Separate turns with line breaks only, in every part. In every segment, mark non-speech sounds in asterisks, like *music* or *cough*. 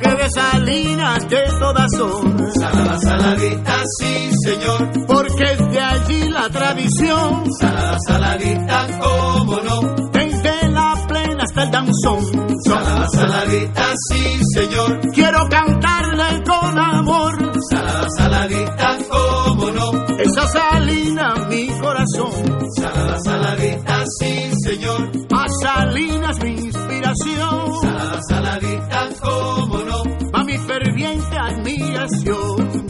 Que de salinas que todas son,
Salada, saladita, sí, señor.
porque es de allí la tradición,
Salada, saladita, cómo no.
desde la plena hasta el danzón.
Salada, saladita, sí, señor.
Quiero cantarle con amor,
Salada, saladita, cómo no.
esa salina mi corazón,
Salada, saladita, sí, señor.
a salinas mi inspiración, admiración.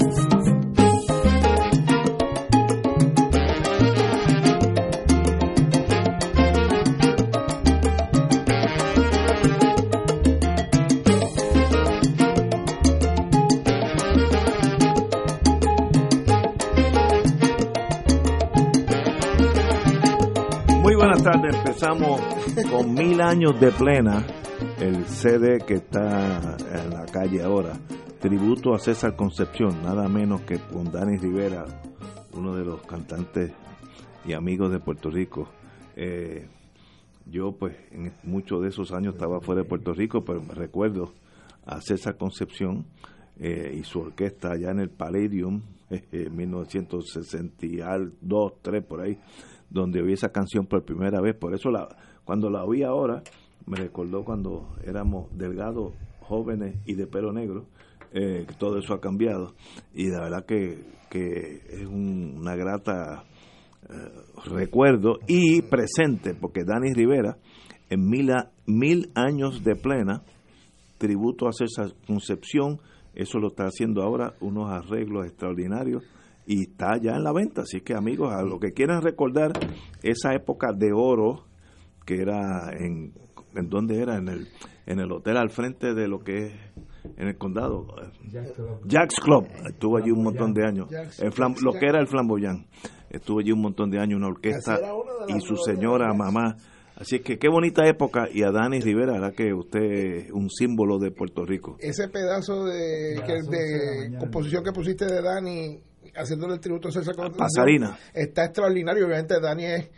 Muy buenas tardes, empezamos con mil años de plena, el CD que está en la calle ahora, tributo a César Concepción, nada menos que con Dani Rivera, uno de los cantantes y amigos de Puerto Rico. Eh, yo pues en muchos de esos años estaba fuera de Puerto Rico, pero me recuerdo a César Concepción eh, y su orquesta allá en el Palladium, *laughs* en 1962, 3 por ahí, donde oí esa canción por primera vez. Por eso la, cuando la oí ahora, me recordó cuando éramos delgados, jóvenes y de pelo negro, eh, todo eso ha cambiado. Y la verdad que, que es un- una grata eh, recuerdo y presente, porque Dani Rivera, en mil, mil años de plena, tributo a César Concepción, eso lo está haciendo ahora, unos arreglos extraordinarios y está ya en la venta. Así que amigos, a lo que quieran recordar esa época de oro que era en, en donde era en el en el hotel al frente de lo que es en el condado. Jack's Club. Estuvo allí un montón de años. El flam- lo que era el flamboyán. Estuvo allí un montón de años una orquesta y su señora mamá. Así que qué bonita época. Y a Dani Rivera la que usted es un símbolo de Puerto Rico.
Ese pedazo de, que- de composición que pusiste de Dani haciéndole el tributo a César
Pasarina.
está extraordinario. Obviamente Dani es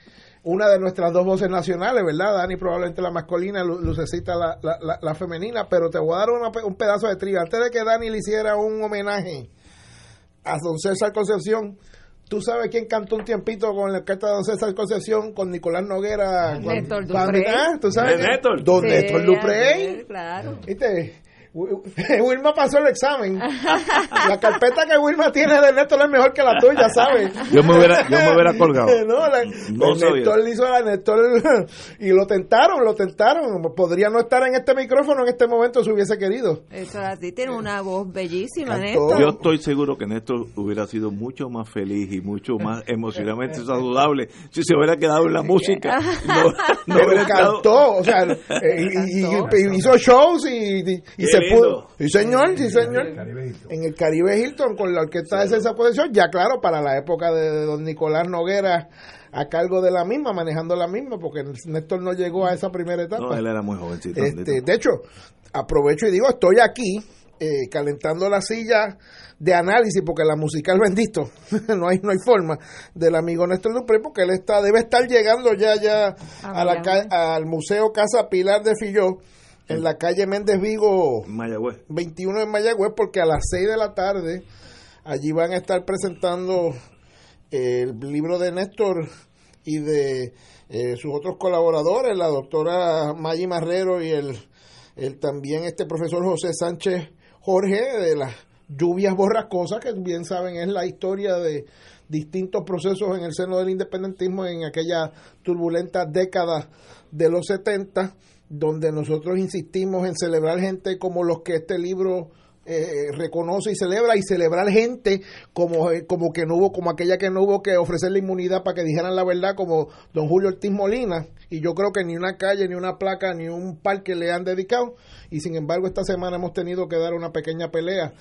una de nuestras dos voces nacionales verdad Dani probablemente la masculina Lu- Lucecita la, la, la- la femenina pero te voy a dar una pe- un pedazo de trigo antes de que Dani le hiciera un homenaje a don César Concepción ¿Tú sabes quién cantó un tiempito con la carta de don César Concepción con Nicolás Noguera?
Néstor.
¿Ah? ¿Tú sabes? Don
Sí,
Néstor Duprey.
ayer, Claro.
¿Viste? Wi- *laughs* Wilma pasó el examen. La carpeta que Wilma tiene de Néstor es mejor que la tuya, ¿sabes?
yo me hubiera yo me hubiera colgado *laughs*
No, la-. Néstor le hizo a Néstor y lo tentaron, lo tentaron. Podría no estar en este micrófono en este momento si hubiese querido.
Eso es así, tiene una voz bellísima,
Cantó.
Néstor.
Yo estoy seguro que Néstor hubiera sido mucho más feliz y mucho más emocionalmente saludable si se hubiera quedado en la música. *laughs* No, no
Pero
hubiera estado-
cantó, o sea, eh, y, y- y hizo shows y, y- y se. Pudo. Sí, señor, sí, señor. En el Caribe Hilton con la orquesta de César Posición, ya claro, para la época de don Nicolás Noguera a cargo de la misma, manejando la misma, porque Néstor no llegó a esa primera etapa.
No, él era muy jovencito.
Este, de hecho, aprovecho y digo, estoy aquí eh, calentando la silla de análisis, porque la musical *laughs* bendito, no hay no hay forma, del amigo Néstor Dupré, porque él está debe estar llegando ya ya a la al Museo Casa Pilar de Filló, en la calle Méndez Vigo
Mayagüez.
21 en Mayagüez, porque a las 6 de la tarde allí van a estar presentando el libro de Néstor y de eh, sus otros colaboradores, la doctora Maggie Marrero y el, el también este profesor José Sánchez Jorge de las lluvias borrascosas, que bien saben es la historia de distintos procesos en el seno del independentismo en aquella turbulenta década de los 70, donde nosotros insistimos en celebrar gente como los que este libro eh, reconoce y celebra y celebrar gente como, eh, como que no hubo, como aquella que no hubo que ofrecerle inmunidad para que dijeran la verdad, como don Julio Ortiz Molina. Y yo creo que ni una calle, ni una placa, ni un parque le han dedicado. Y sin embargo, esta semana hemos tenido que dar una pequeña pelea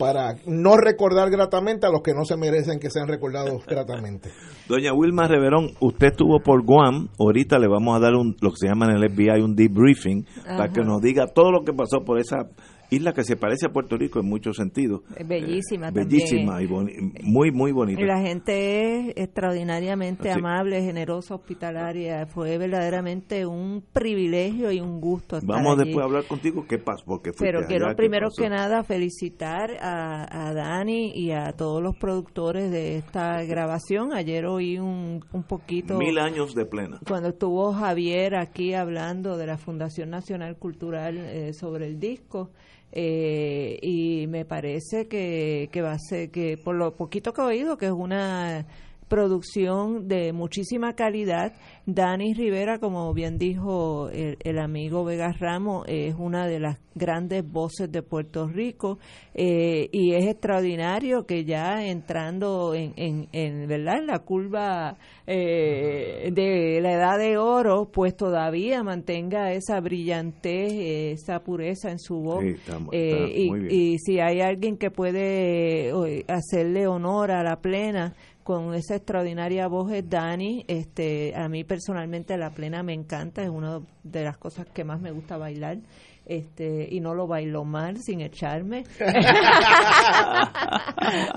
para no recordar gratamente a los que no se merecen que sean recordados gratamente. *laughs*
Doña Wilma Reverón, usted estuvo por Guam, ahorita le vamos a dar un, lo que se llama en el FBI un debriefing para que nos diga todo lo que pasó por esa isla que se parece a Puerto Rico en muchos sentidos.
Bellísima
Eh,
también.
Bellísima y boni- muy, muy bonita.
Y la gente es extraordinariamente
Así.
amable, generosa, hospitalaria. Fue verdaderamente un privilegio y un gusto estar
Vamos
allí.
después a hablar contigo qué pasó, porque fuiste
Pero quiero
allá,
primero que nada felicitar a, a Dani y a todos los productores de esta grabación. Ayer oí un, un poquito...
Mil años de plena.
cuando estuvo Javier aquí hablando de la Fundación Nacional Cultural eh, sobre el disco eh, y me parece que, que va a ser que por lo poquito que he oído que es una producción de muchísima calidad. Dani Rivera, como bien dijo el, el amigo Vega Ramos, es una de las grandes voces de Puerto Rico eh, y es extraordinario que ya entrando en, en, en, ¿verdad? en la curva eh, de la edad de oro, pues todavía mantenga esa brillantez, esa pureza en su voz.
Sí, está- está
Eh, y, y si hay alguien que puede eh, hacerle honor a la plena con esa extraordinaria voz es Dani. Este, a mí personalmente la plena me encanta, es una de las cosas que más me gusta bailar. Este, y no lo bailo mal sin echarme. *laughs*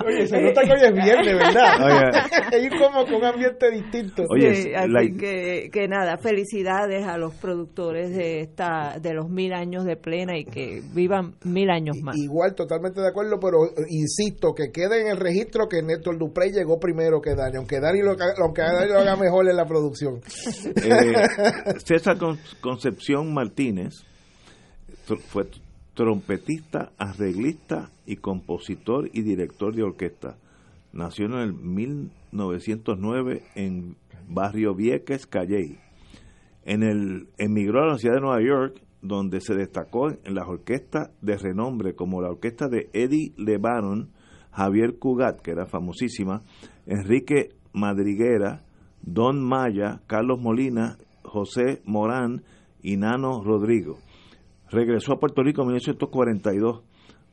Oye, se nota que hoy es viernes, ¿verdad? *laughs* Hay como que un ambiente distinto.
Oye,
Sí,
la-
así que, que nada, felicidades a los productores de esta de los mil años de plena y que vivan mil años más.
Igual, totalmente de acuerdo, pero eh, insisto, que quede en el registro que Néstor Duprey llegó primero que Dani, aunque Dani lo, haga- aunque Dani lo haga mejor en la producción.
Eh, *laughs* César Con- Concepción Martínez fue trompetista, arreglista y compositor y director de orquesta. Nació en el 1909 en Barrio Vieques, Calley. En el, emigró a la ciudad de Nueva York, donde se destacó en las orquestas de renombre, como la orquesta de Eddie Lebanon, Javier Cugat, que era famosísima, Enrique Madriguera, Don Maya, Carlos Molina, José Morán y Nano Rodrigo. Regresó a Puerto Rico en 1942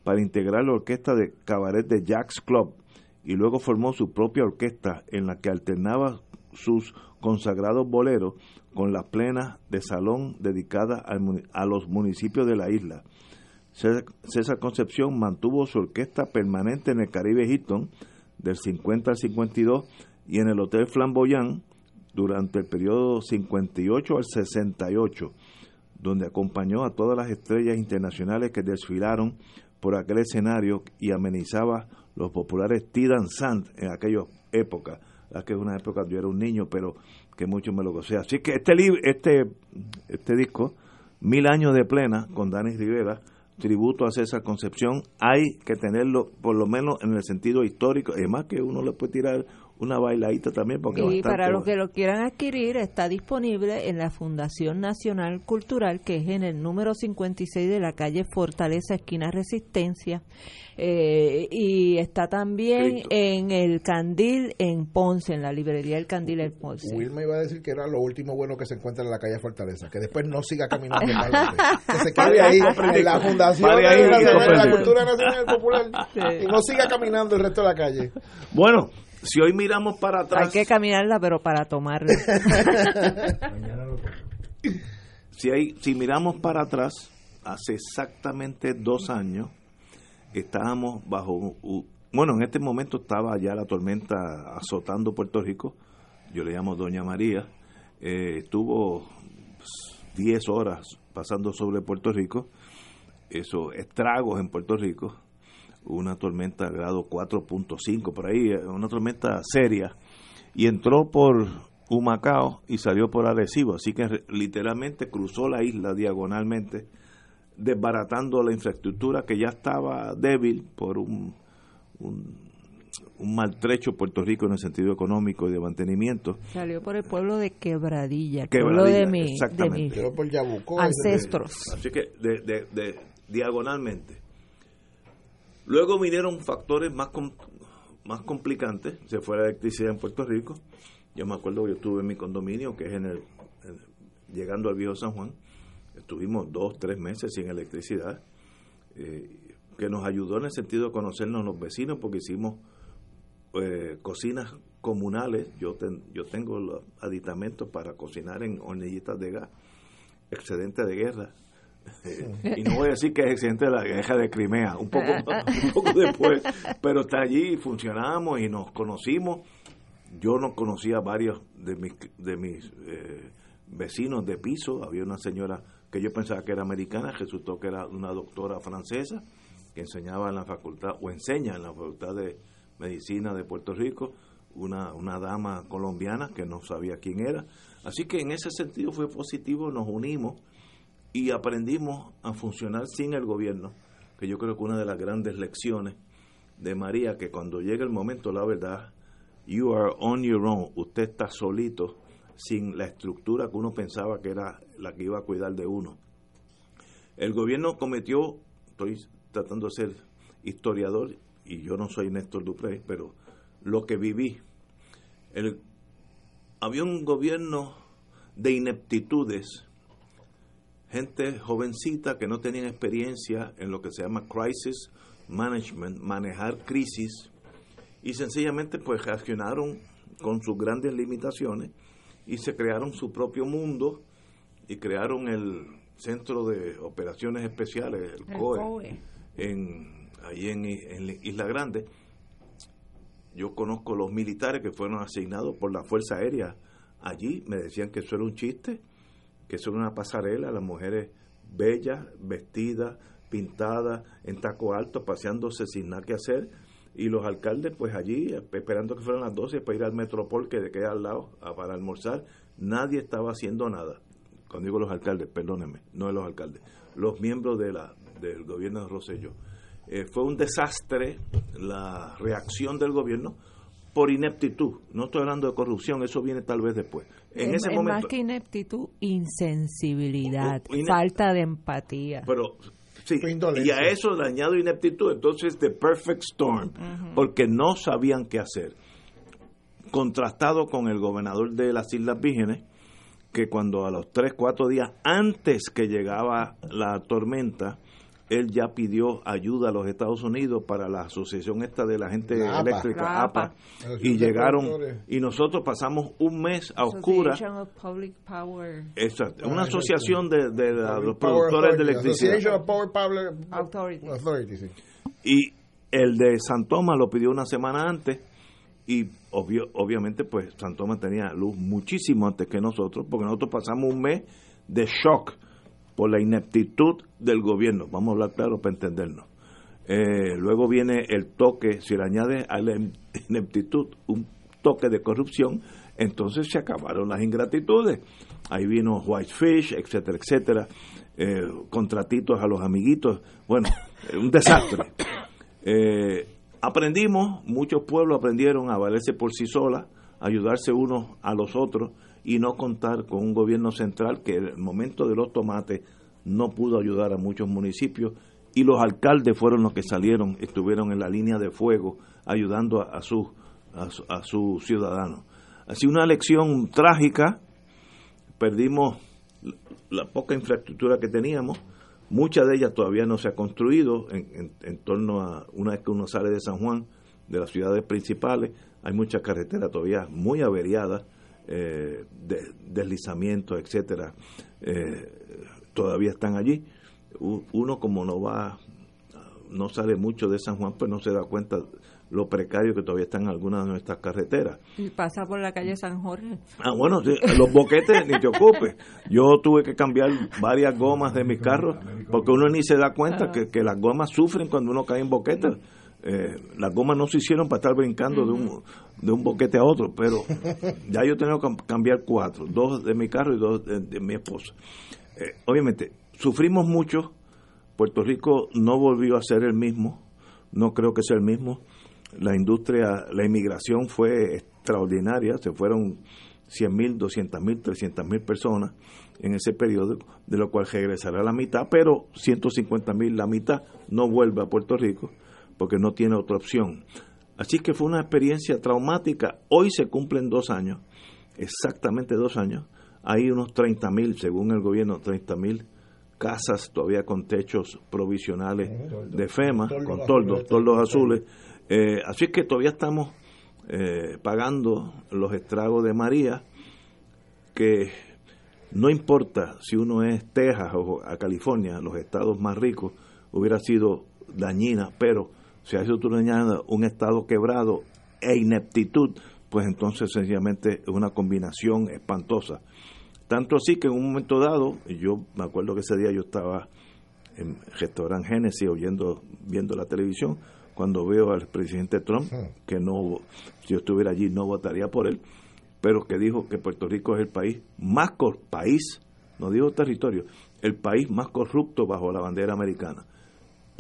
para integrar la orquesta de cabaret de Jack's Club y luego formó su propia orquesta en la que alternaba sus consagrados boleros con las plenas de salón dedicadas a los municipios de la isla. César César Concepción mantuvo su orquesta permanente en el Caribe Hilton del 50 al 52 y en el Hotel Flamboyant durante el periodo 58 al 68, donde acompañó a todas las estrellas internacionales que desfilaron por aquel escenario y amenizaba los populares Tidan Sant en aquella época, la que es una época yo era un niño, pero que mucho me lo gocé. Así que este este, este disco, Mil años de plena, con Dani Rivera, tributo a César Concepción, hay que tenerlo por lo menos en el sentido histórico, además que uno le puede tirar una bailadita también porque
Y
bastante
para los que lo quieran adquirir, está disponible en la Fundación Nacional Cultural, que es en el número 56 de la calle Fortaleza, esquina Resistencia. Eh, y está también
Cristo.
en el Candil en Ponce, en la librería El Candil en Ponce.
Wilma iba a decir que era lo último bueno que se encuentra en la calle Fortaleza, que después no siga caminando que se quede ahí en la Fundación
Pare ahí,
Nacional la. Cultura Nacional Popular
Sí.
y no siga caminando el resto de la calle.
Bueno, si hoy miramos para
Hay
atrás,
que caminarla, pero para tomarla. *laughs*
si, hay, si miramos para atrás, hace exactamente dos años, estábamos bajo, bueno, en este momento estaba ya la tormenta azotando Puerto Rico, yo le llamo Doña María, eh, estuvo pues, 10 horas pasando sobre Puerto Rico, eso, estragos en Puerto Rico, una tormenta de grado 4.5 por ahí, eh, una tormenta seria, y entró por Humacao y salió por Arecibo, así que literalmente cruzó la isla diagonalmente, desbaratando la infraestructura que ya estaba débil por un, un, un maltrecho Puerto Rico en el sentido económico y de mantenimiento.
Salió por el pueblo de Quebradilla, pueblo
Quebradilla,
de, mi, de
exactamente.
por Yabucó.
ancestros.
Así que de, de- de- diagonalmente. Luego vinieron factores más, más complicantes, se fue la electricidad en Puerto Rico. Yo me acuerdo que yo estuve en mi condominio, que es en el, llegando al viejo San Juan, estuvimos dos, tres meses sin electricidad, eh, que nos ayudó en el sentido de conocernos los vecinos, porque hicimos eh, cocinas comunales, yo, yo tengo los aditamentos para cocinar en hornillitas de gas, excedente de guerra, y no voy a decir que es excedente de la guerra de Crimea, un poco, un poco después, pero está allí, funcionamos y nos conocimos. Yo no conocía a varios de mis, de mis eh, vecinos de piso, había una señora que yo pensaba que era americana, resultó que era una doctora francesa que enseñaba en la facultad, o enseña en la facultad de medicina de Puerto Rico, una, una dama colombiana que no sabía quién era. Así que en ese sentido fue positivo, nos unimos y aprendimos a funcionar sin el gobierno, que yo creo que una de las grandes lecciones de María, que cuando llega el momento, la verdad, you are on your own, usted está solito, sin la estructura que uno pensaba que era la que iba a cuidar de uno. El gobierno cometió, estoy tratando de ser historiador, y yo no soy Néstor Dupré, pero lo que viví, el, había un gobierno de ineptitudes gente jovencita que no tenían experiencia en lo que se llama crisis management, manejar crisis, y sencillamente pues reaccionaron con sus grandes limitaciones y se crearon su propio mundo y crearon el Centro de Operaciones Especiales, el, COE, En, ahí en, en Isla Grande. Yo conozco los militares que fueron asignados por la Fuerza Aérea allí, me decían que eso era un chiste, que son una pasarela, las mujeres bellas, vestidas, pintadas, en taco alto, paseándose sin nada que hacer, y los alcaldes pues allí esperando que fueran las 12 para ir al Metropol que de queda al lado para almorzar, nadie estaba haciendo nada. Cuando digo los alcaldes, perdónenme, no de los alcaldes, los miembros de la, del gobierno de Rosselló. Eh, fue un desastre la reacción del gobierno por ineptitud. No estoy hablando de corrupción, eso viene tal vez después. En ese momento,
más que ineptitud, insensibilidad, falta de empatía.
Pero sí, y a eso le añado ineptitud, entonces the perfect storm, porque no sabían qué hacer. Contrastado con el gobernador de las Islas Vírgenes, que cuando a los 3, 4 días antes que llegaba la tormenta, él ya pidió ayuda a los Estados Unidos para la asociación esta de la gente eléctrica, APA, y llegaron, y nosotros pasamos un mes a oscuras. Exacto, una asociación de, los productores de electricidad. Y el de San Tomás lo pidió una semana antes y obviamente pues San Tomás tenía luz muchísimo antes que nosotros porque nosotros pasamos un mes de shock por la ineptitud del gobierno. Vamos a hablar claro para entendernos. Eh, luego viene el toque, si le añade a la ineptitud un toque de corrupción, entonces se acabaron las ingratitudes. Ahí vino Whitefish, etcétera, etcétera, eh, contratitos a los amiguitos, bueno, un desastre. Eh, aprendimos, muchos pueblos aprendieron a valerse por sí solas, ayudarse unos a los otros, y no contar con un gobierno central que en el momento de los tomates no pudo ayudar a muchos municipios y los alcaldes fueron los que salieron, estuvieron en la línea de fuego ayudando a, sus a, sus ciudadanos. Así una elección trágica, perdimos la poca infraestructura que teníamos, mucha de ella todavía no se ha construido en, en, torno a una vez que uno sale de San Juan, de las ciudades principales, hay muchas carreteras todavía muy averiadas, eh, de, deslizamientos, etcétera, eh, todavía están allí. Uno como no va, no sale mucho de San Juan, pues no se da cuenta lo precario que todavía están algunas de nuestras carreteras.
Y pasa por la calle San Jorge.
Ah, bueno, los boquetes ni te ocupes. Yo tuve que cambiar varias gomas de mi carro porque uno ni se da cuenta que, que las gomas sufren cuando uno cae en boquetes eh, las gomas no se hicieron para estar brincando de, un, de un boquete a otro, pero ya yo tengo que cambiar cuatro, dos de mi carro y dos de, mi esposa. Eh, obviamente, sufrimos mucho, Puerto Rico no volvió a ser el mismo, no creo que sea el mismo, la industria, la inmigración fue extraordinaria, se fueron 100 mil, 200 mil, 300 mil personas en ese periodo, de lo cual regresará la mitad, pero 150 mil, la mitad, no vuelve a Puerto Rico porque no tiene otra opción. Así que fue una experiencia traumática. Hoy se cumplen dos años, exactamente dos años. Hay unos 30 mil, según el gobierno, 30 mil casas todavía con techos provisionales de FEMA, con toldos, toldos azules. Eh, así que todavía estamos eh, pagando los estragos de María, que no importa si uno es Texas o a California, los estados más ricos, hubiera sido dañina, pero si ha sido dañada un estado quebrado e ineptitud, pues entonces sencillamente es una combinación espantosa. Tanto así que en un momento dado, yo me acuerdo que ese día yo estaba en restaurante Genesis oyendo, viendo la televisión, cuando veo al presidente Trump, que no, si yo estuviera allí no votaría por él, pero que dijo que Puerto Rico es el país más, país, no digo territorio, el país más corrupto bajo la bandera americana.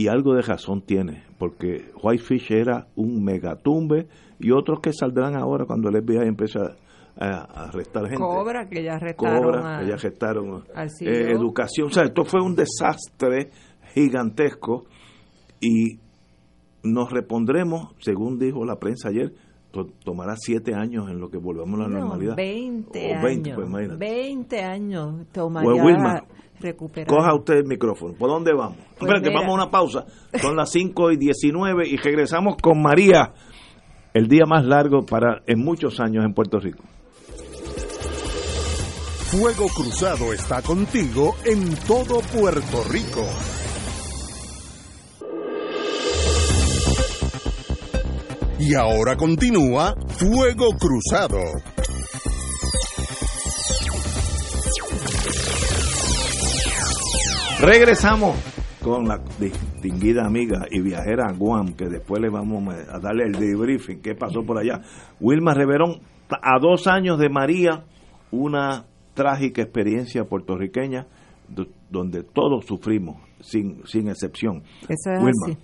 Y algo de razón tiene, porque Whitefish era un megatumbe y otros que saldrán ahora cuando el FBI empieza a, arrestar gente.
Cobra, que ya arrestaron.
Cobra, que ya arrestaron. Eh, educación, o sea, esto fue un desastre gigantesco y nos repondremos, según dijo la prensa ayer, tomará siete años en lo que volvamos a la normalidad.
20 años. 20 pues, años tomaría recuperar.
Coja usted el micrófono. ¿Por dónde vamos? Pues que vamos a una pausa. Son las 5 y 19 y regresamos con María, el día más largo para en muchos años en Puerto Rico.
Fuego Cruzado está contigo en todo Puerto Rico. Y ahora continúa Fuego Cruzado.
Regresamos con la distinguida amiga y viajera Guam, que después le vamos a darle el debriefing, qué pasó por allá. Wilma Reverón, a dos años de María, una trágica experiencia puertorriqueña donde todos sufrimos, sin, sin excepción.
Eso es así.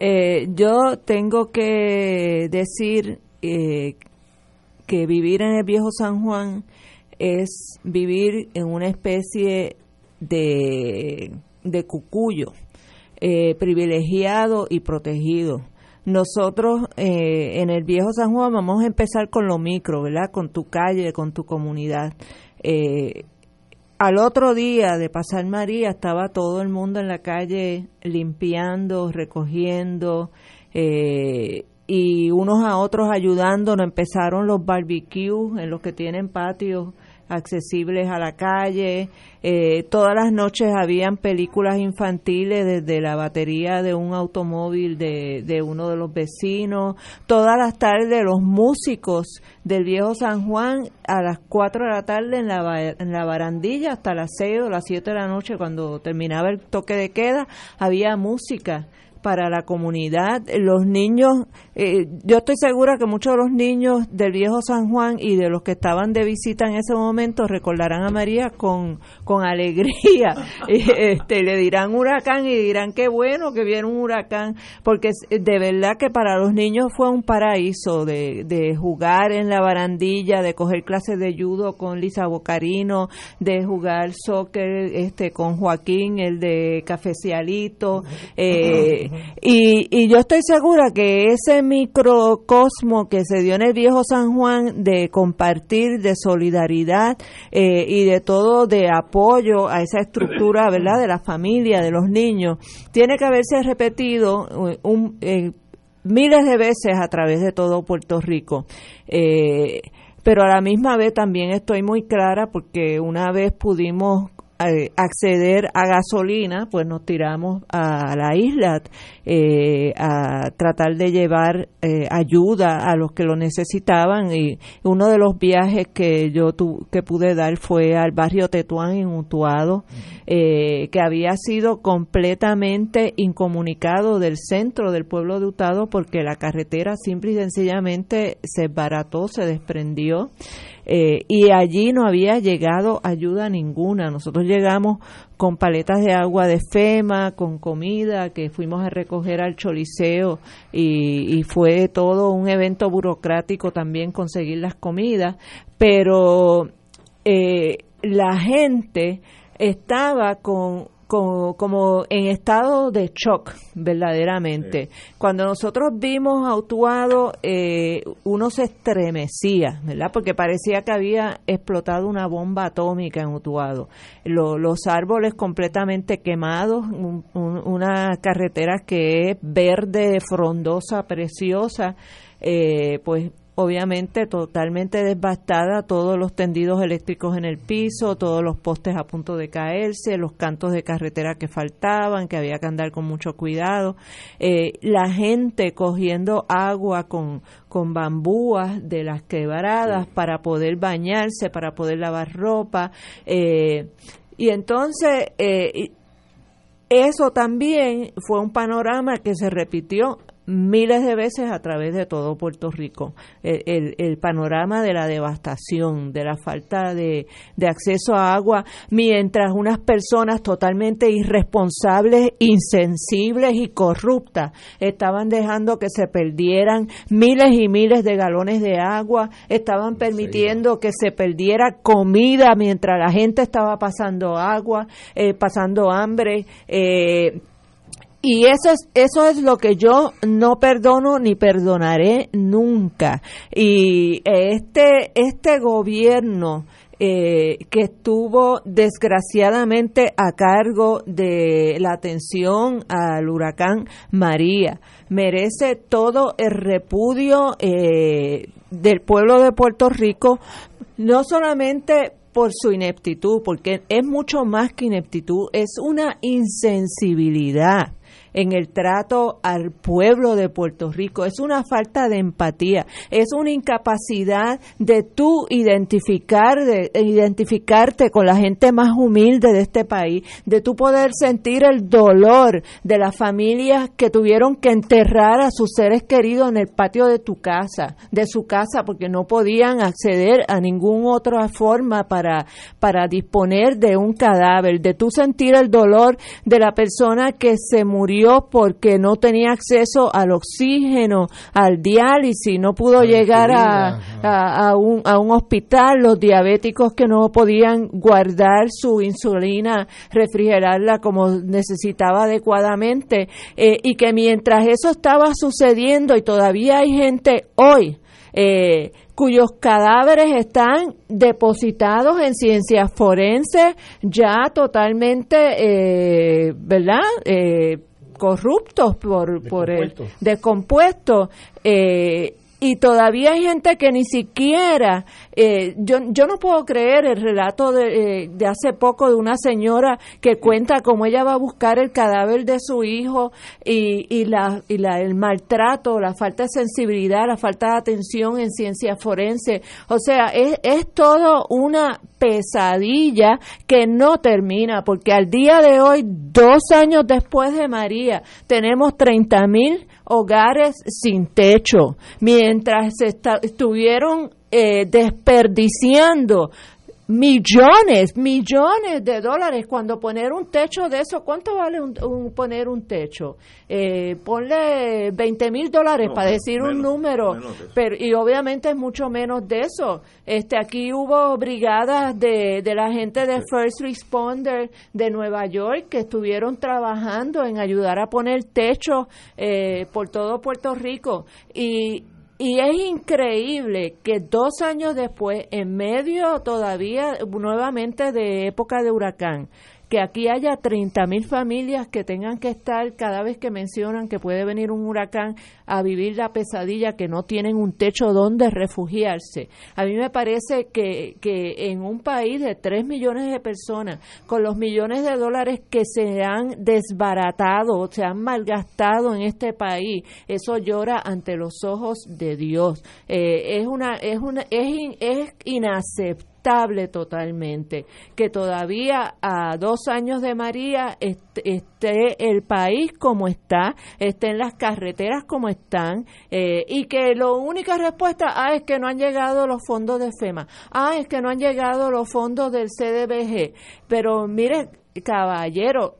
Eh, yo tengo que decir eh, que vivir en el viejo San Juan es vivir en una especie de, de cucuyo, eh, privilegiado y protegido. Nosotros en el viejo San Juan vamos a empezar con lo micro, ¿verdad? Con tu calle, con tu comunidad. Eh, al otro día de pasar María estaba todo el mundo en la calle limpiando, recogiendo eh, y unos a otros ayudándonos. Empezaron los barbecues en los que tienen patios accesibles a la calle. Eh, todas las noches habían películas infantiles desde la batería de un automóvil de, de uno de los vecinos. Todas las tardes los músicos del viejo San Juan a las 4 de la tarde en la, en la barandilla hasta las 6 o las 7 de la noche cuando terminaba el toque de queda había música para la comunidad. Los niños, eh, yo estoy segura que muchos de los niños del viejo San Juan y de los que estaban de visita en ese momento recordarán a María con, con alegría. *laughs* este, le dirán huracán y dirán qué bueno que viene un huracán, porque de verdad que para los niños fue un paraíso de, de jugar en la barandilla, de coger clases de judo con Lisa Bocarino, de jugar soccer este, con Joaquín, el de Cafecialito. *laughs* Eh, y, y yo estoy segura que ese microcosmo que se dio en el viejo San Juan de compartir, de solidaridad eh, y de todo de apoyo a esa estructura, ¿verdad?, de la familia, de los niños, tiene que haberse repetido eh, un, eh, miles de veces a través de todo Puerto Rico. pero a la misma vez también estoy muy clara porque una vez pudimos eh, acceder a gasolina, pues nos tiramos a la isla eh, a tratar de llevar eh, ayuda a los que lo necesitaban y uno de los viajes que yo tu, que pude dar fue al barrio Tetuán en Utuado, que había sido completamente incomunicado del centro del pueblo de Utuado porque la carretera simple y sencillamente se barató, se desprendió. Eh, y allí no había llegado ayuda ninguna. Nosotros llegamos con paletas de agua de FEMA, con comida, que fuimos a recoger al Choliseo y, fue todo un evento burocrático también conseguir las comidas, pero eh, la gente estaba con como, como en estado de shock, verdaderamente. Cuando nosotros vimos a Utuado, eh, uno se estremecía, ¿verdad? Porque parecía que había explotado una bomba atómica en Utuado. Lo- los árboles completamente quemados, un- un- una carretera que es verde, frondosa, preciosa, eh, pues obviamente totalmente devastada, todos los tendidos eléctricos en el piso, todos los postes a punto de caerse, los cantos de carretera que faltaban, que había que andar con mucho cuidado, eh, la gente cogiendo agua con, con bambúas de las quebradas para poder bañarse, para poder lavar ropa, eh, y entonces eh, eso también fue un panorama que se repitió miles de veces a través de todo Puerto Rico. El, el- el panorama de la devastación, de la falta de, de acceso a agua, mientras unas personas totalmente irresponsables, insensibles y corruptas estaban dejando que se perdieran miles y miles de galones de agua, estaban permitiendo que se perdiera comida mientras la gente estaba pasando agua, eh, pasando hambre. eh, y eso es, eso es lo que yo no perdono ni perdonaré nunca. Y este, este gobierno eh, que estuvo desgraciadamente a cargo de la atención al huracán María merece todo el repudio eh, del pueblo de Puerto Rico, no solamente por su ineptitud, porque es mucho más que ineptitud, es una insensibilidad en el trato al pueblo de Puerto Rico, es una falta de empatía, es una incapacidad de tú identificar, de, identificarte con la gente más humilde de este país, de tú poder sentir el dolor de las familias que tuvieron que enterrar a sus seres queridos en el patio de tu casa, de su casa, porque no podían acceder a ninguna otra forma para, para disponer de un cadáver, de tú sentir el dolor de la persona que se murió porque no tenía acceso al oxígeno, al diálisis, no pudo llegar a, a un, a un hospital, los diabéticos que no podían guardar su insulina, refrigerarla como necesitaba adecuadamente, eh, y que mientras eso estaba sucediendo y todavía hay gente hoy, eh, cuyos cadáveres están depositados en ciencias forenses ya totalmente, eh, ¿verdad? Eh, corruptos por, por el descompuesto eh, y todavía hay gente que ni siquiera eh, yo yo no puedo creer el relato de, eh, de hace poco de una señora que cuenta cómo ella va a buscar el cadáver de su hijo y, y la y la el maltrato la falta de sensibilidad la falta de atención en ciencias forenses o sea es es todo una pesadilla que no termina, porque al día de hoy, dos años después de María, tenemos 30 mil hogares sin techo, mientras se esta- estuvieron eh, desperdiciando millones, millones de dólares. Cuando poner un techo de eso, ¿cuánto vale un, un- poner un techo? Eh, ponle 20 mil dólares
No,
para
menos,
decir un número, pero y obviamente es mucho menos de eso. Este aquí hubo brigadas de, de la gente de First Responder de Nueva York que estuvieron trabajando en ayudar a poner techo eh, por todo Puerto Rico. Y y es increíble que dos años después, en medio todavía nuevamente de época de huracán, que aquí haya 30 mil familias que tengan que estar cada vez que mencionan que puede venir un huracán a vivir la pesadilla, que no tienen un techo donde refugiarse. A mí me parece que, que en un país de 3 millones de personas, con los millones de dólares que se han desbaratado, se han malgastado en este país, eso llora ante los ojos de Dios. Eh, es una, es una, es, es inaceptable totalmente que todavía a dos años de María est- esté el país como está, estén las carreteras como están eh, y que la única respuesta ah, es que no han llegado los fondos de FEMA, ah, es que no han llegado los fondos del CDBG, pero mire, caballero,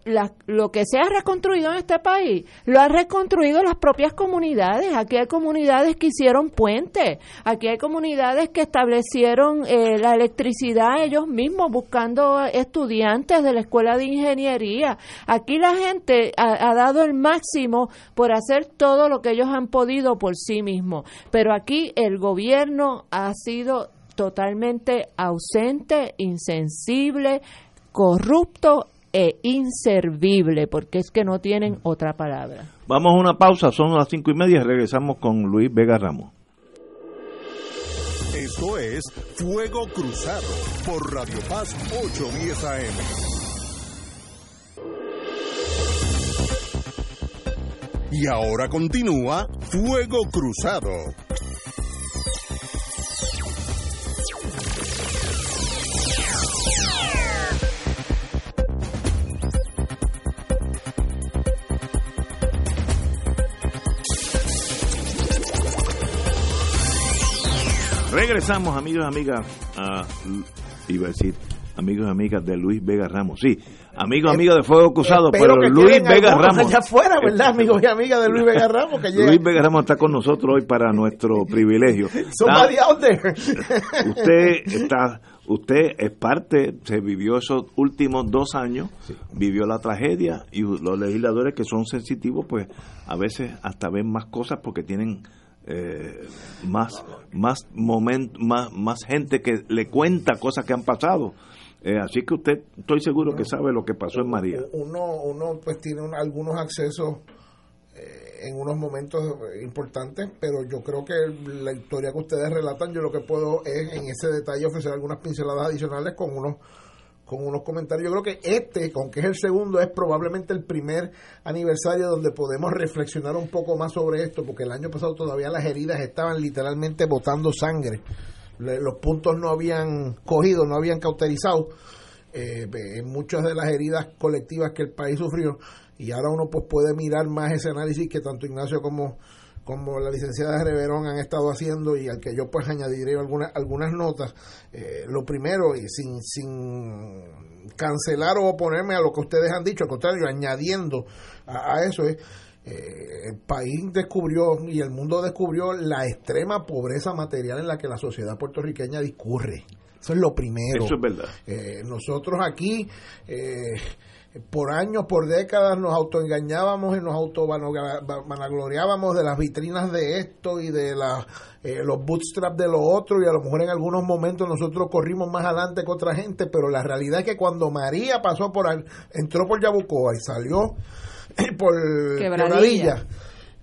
lo que se ha reconstruido en este país, lo han reconstruido las propias comunidades. Aquí hay comunidades que hicieron puentes, aquí hay comunidades que establecieron eh, la electricidad ellos mismos buscando estudiantes de la escuela de ingeniería. Aquí la gente ha, ha dado el máximo por hacer todo lo que ellos han podido por sí mismos. Pero aquí el gobierno ha sido totalmente ausente, insensible, corrupto e inservible, porque es que no tienen otra palabra.
Vamos a una pausa, son las cinco y media y regresamos con Luis Vega Ramos.
Esto es Fuego Cruzado por Radio Paz 810 AM. Y ahora continúa Fuego Cruzado.
Regresamos, amigos y amigas, a, iba a decir, amigos y amigas de Luis Vega Ramos. Sí, amigos y amigas de Fuego Cruzado, pero Luis Vega Ramos.
allá afuera, ¿verdad, amigos y amigas de Luis Vega Ramos? Que.
Luis Vega Ramos está con nosotros hoy para nuestro *laughs* privilegio.
Somebody out there.
usted está usted es parte se vivió esos últimos dos años vivió la tragedia y los legisladores que son sensitivos pues a veces hasta ven más cosas porque tienen eh, más más más más gente que le cuenta cosas que han pasado. Eh, así que usted estoy seguro que sabe lo que pasó en María.
Uno, uno pues tiene un- algunos accesos eh, en unos momentos importantes, pero yo creo que la historia que ustedes relatan, yo lo que puedo es en ese detalle ofrecer algunas pinceladas adicionales con unos con unos comentarios. Yo creo que este, aunque es el segundo, es probablemente el primer aniversario donde podemos reflexionar un poco más sobre esto, porque el año pasado todavía las heridas estaban literalmente botando sangre. Los puntos no habían cogido, no habían cauterizado eh, en muchas de las heridas colectivas que el país sufrió y ahora uno pues puede mirar más ese análisis que tanto Ignacio como como la licenciada Reverón han estado haciendo y al que yo pues añadiré algunas algunas notas Eh, lo primero y sin sin cancelar o oponerme a lo que ustedes han dicho al contrario añadiendo a, a eso es eh, el país descubrió y el mundo descubrió la extrema pobreza material en la que la sociedad puertorriqueña discurre. Eso es lo primero.
Eso es verdad.
Eh, nosotros aquí, eh, por años, por décadas, nos autoengañábamos y nos autovanagloriábamos de las vitrinas de esto y de la, eh, los bootstraps de lo otro y a lo mejor en algunos momentos nosotros corrimos más adelante que otra gente, pero la realidad es que cuando María pasó por, entró por Yabucoa y salió *clears throat* por.
Quebradilla,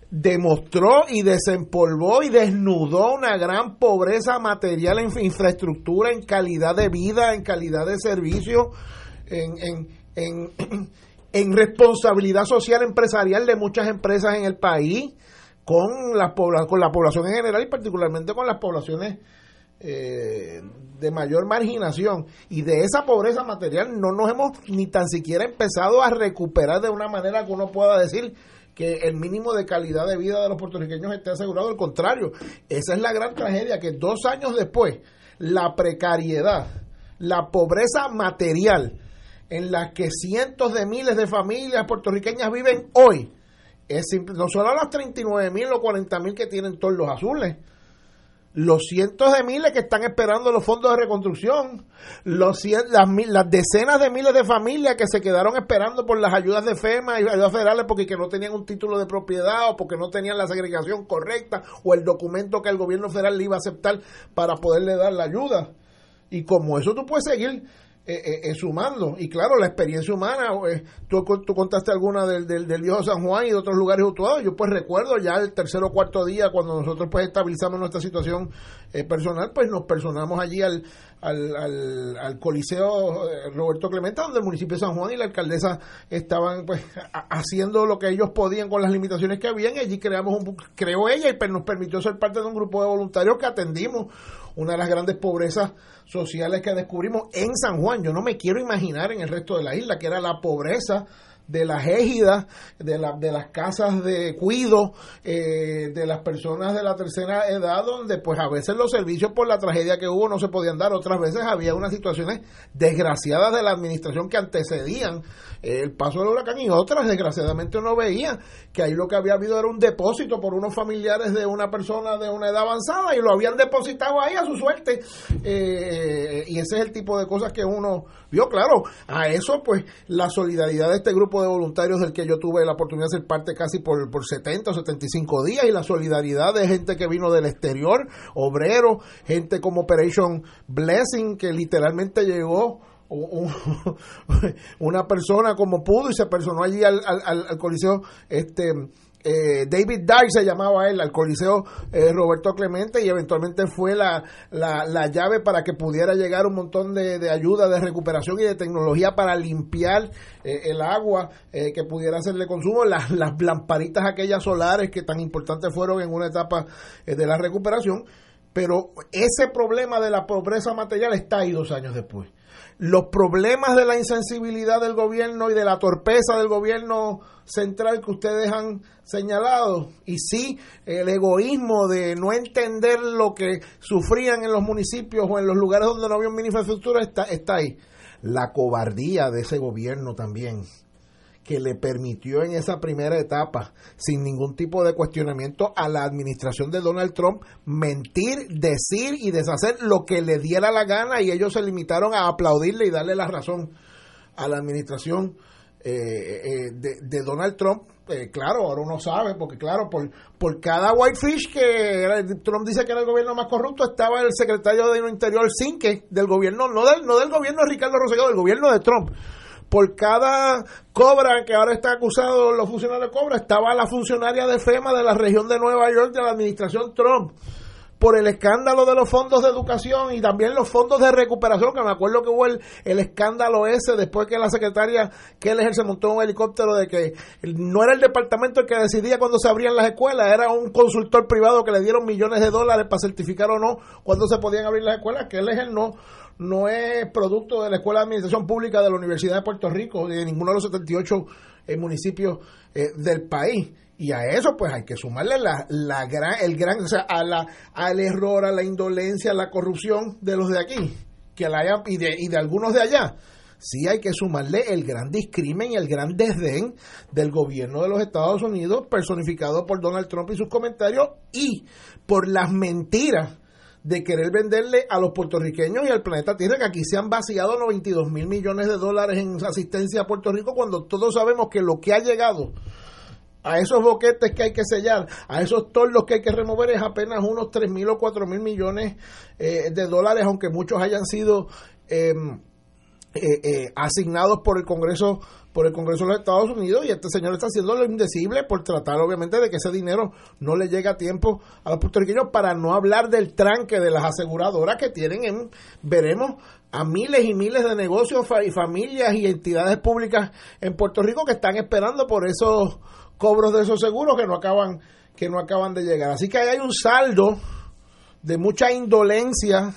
demostró y desempolvó y desnudó una gran pobreza material en infraestructura, en calidad de vida, en calidad de servicio, en, en, en, *clears throat* en responsabilidad social empresarial de muchas empresas en el país, con la, con la población en general y particularmente con las poblaciones eh, de mayor marginación. Y de esa pobreza material no nos hemos ni tan siquiera empezado a recuperar de una manera que uno pueda decir que el mínimo de calidad de vida de los puertorriqueños esté asegurado, al contrario, esa es la gran tragedia, que dos años después, la precariedad, la pobreza material en la que cientos de miles de familias puertorriqueñas viven hoy, es simple, no solo las 39 mil o 40 mil que tienen todos los azules, los cientos de miles que están esperando los fondos de reconstrucción, los cien- las, las decenas de miles de familias que se quedaron esperando por las ayudas de FEMA y ayudas federales porque que no tenían un título de propiedad o porque no tenían la segregación correcta o el documento que el gobierno federal le iba a aceptar para poderle dar la ayuda. Y como eso tú puedes seguir eh, eh, sumando. Y claro, la experiencia humana, eh, tú, tú contaste alguna del, del, del viejo San Juan y de otros lugares actuados. Yo pues recuerdo ya el tercer o cuarto día cuando nosotros pues estabilizamos nuestra situación eh, personal, pues nos personamos allí al, al, al, al Coliseo eh, Roberto Clemente, donde el municipio de San Juan y la alcaldesa estaban pues haciendo lo que ellos podían con las limitaciones que habían. Y allí creamos un, creó ella y pues, nos permitió ser parte de un grupo de voluntarios que atendimos una de las grandes pobrezas sociales que descubrimos en San Juan. Yo no me quiero imaginar en el resto de la isla, que era la pobreza de las égidas, de, la, de las casas de cuido, eh, de las personas de la tercera edad, donde pues a veces los servicios por la tragedia que hubo no se podían dar, otras veces había unas situaciones desgraciadas de la administración que antecedían eh, el paso del huracán y otras desgraciadamente uno veía que ahí lo que había habido era un depósito por unos familiares de una persona de una edad avanzada y lo habían depositado ahí a su suerte. Eh, y ese es el tipo de cosas que uno vio. Claro a eso pues la solidaridad de este grupo de voluntarios del que yo tuve la oportunidad de ser parte casi por, por 70 o 75 días y la solidaridad de gente que vino del exterior, obreros, gente como Operation Blessing que literalmente llegó *laughs* una persona como pudo y se personó allí al, al, al coliseo este eh, David Dye se llamaba él, al Coliseo eh, Roberto Clemente, y eventualmente fue la, la, llave para que pudiera llegar un montón de, ayuda, de recuperación y de tecnología para limpiar eh, el agua que pudiera hacerle consumo, las, las lamparitas aquellas solares que tan importantes fueron en una etapa de la recuperación. Pero ese problema de la pobreza material está ahí dos años después los problemas de la insensibilidad del gobierno y de la torpeza del gobierno central que ustedes han señalado y sí el egoísmo de no entender lo que sufrían en los municipios o en los lugares donde no había una infraestructura está, está ahí. La cobardía de ese gobierno también que le permitió en esa primera etapa, sin ningún tipo de cuestionamiento, a la administración de Donald Trump mentir, decir y deshacer lo que le diera la gana y ellos se limitaron a aplaudirle y darle la razón a la administración eh, eh, de, Donald Trump. Eh, claro, ahora uno sabe, porque claro, por, por cada whitefish que Trump dice que era el gobierno más corrupto, estaba el secretario de Interior Sinke del gobierno, no del, no del gobierno de Ricardo Rosselló, del gobierno de Trump por cada cobra que ahora está acusado los funcionarios de cobra, estaba la funcionaria de FEMA de la región de Nueva York de la administración Trump por el escándalo de los fondos de educación y también los fondos de recuperación, que me acuerdo que hubo el, escándalo ese después que la secretaria Keller se montó un helicóptero de que no era el departamento el que decidía cuando se abrían las escuelas, era un consultor privado que le dieron millones de dólares para certificar o no cuándo se podían abrir las escuelas, que él no no es producto de la Escuela de Administración Pública de la Universidad de Puerto Rico de ninguno de los 78 eh, municipios eh, del país. Y a eso pues hay que sumarle la, la gran, el gran, o sea, a la, al error, a la indolencia, a la corrupción de los de aquí, que la y, de, y de algunos de allá. Sí hay que sumarle el gran discrimen y el gran desdén del gobierno de los Estados Unidos, personificado por Donald Trump y sus comentarios, y por las mentiras de querer venderle a los puertorriqueños y al planeta Tierra que aquí se han vaciado 92 mil millones de dólares en asistencia a Puerto Rico cuando todos sabemos que lo que ha llegado a esos boquetes que hay que sellar, a esos torlos que hay que remover es apenas unos 3 mil o 4 mil millones eh, de dólares, aunque muchos hayan sido em, eh, eh, asignados por el Congreso por el Congreso de los Estados Unidos y este señor está haciendo lo indecible por tratar obviamente de que ese dinero no le llegue a tiempo a los puertorriqueños para no hablar del tranque de las aseguradoras que tienen en, veremos a miles y miles de negocios y familias y entidades públicas en Puerto Rico que están esperando por esos cobros de esos seguros que no acaban que no acaban de llegar. Así que ahí hay un saldo de mucha indolencia,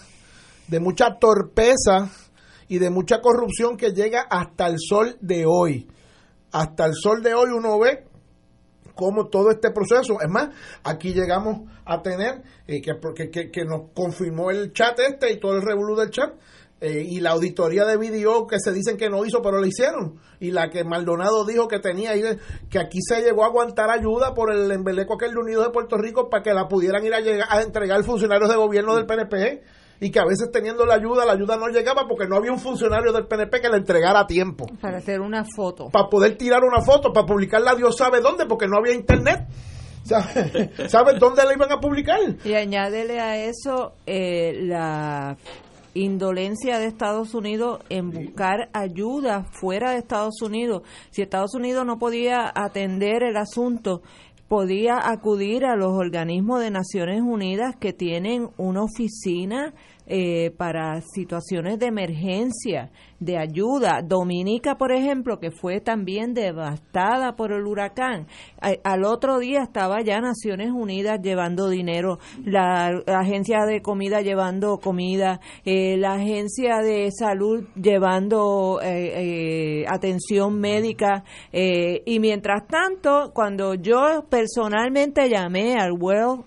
de mucha torpeza y de mucha corrupción que llega hasta el sol de hoy. Hasta el sol de hoy uno ve cómo todo este proceso, es más, aquí llegamos a tener, eh, que, que, que, nos confirmó el chat este y todo el revolú del chat, eh, y la auditoría de video que se dicen que no hizo, pero lo hicieron, y la que Maldonado dijo que tenía que aquí se llegó a aguantar ayuda por el embeleco aquel de Unidos de Puerto Rico para que la pudieran ir a, llegar, a entregar funcionarios de gobierno del PNP y que a veces teniendo la ayuda, la ayuda no llegaba porque no había un funcionario del PNP que la entregara a tiempo.
Para hacer una foto.
Para poder tirar una foto, para publicarla Dios sabe dónde, porque no había internet. *laughs* ¿Sabes dónde la iban a publicar?
Y añádele a eso eh, la indolencia de Estados Unidos en buscar ayuda fuera de Estados Unidos. Si Estados Unidos no podía atender el asunto podía acudir a los organismos de Naciones Unidas que tienen una oficina eh, para situaciones de emergencia, de ayuda. Dominica, por ejemplo, que fue también devastada por el huracán, al otro día estaba ya Naciones Unidas llevando dinero, la, agencia de comida llevando comida, eh, la agencia de salud llevando eh, atención médica. y mientras tanto, cuando yo personalmente llamé al World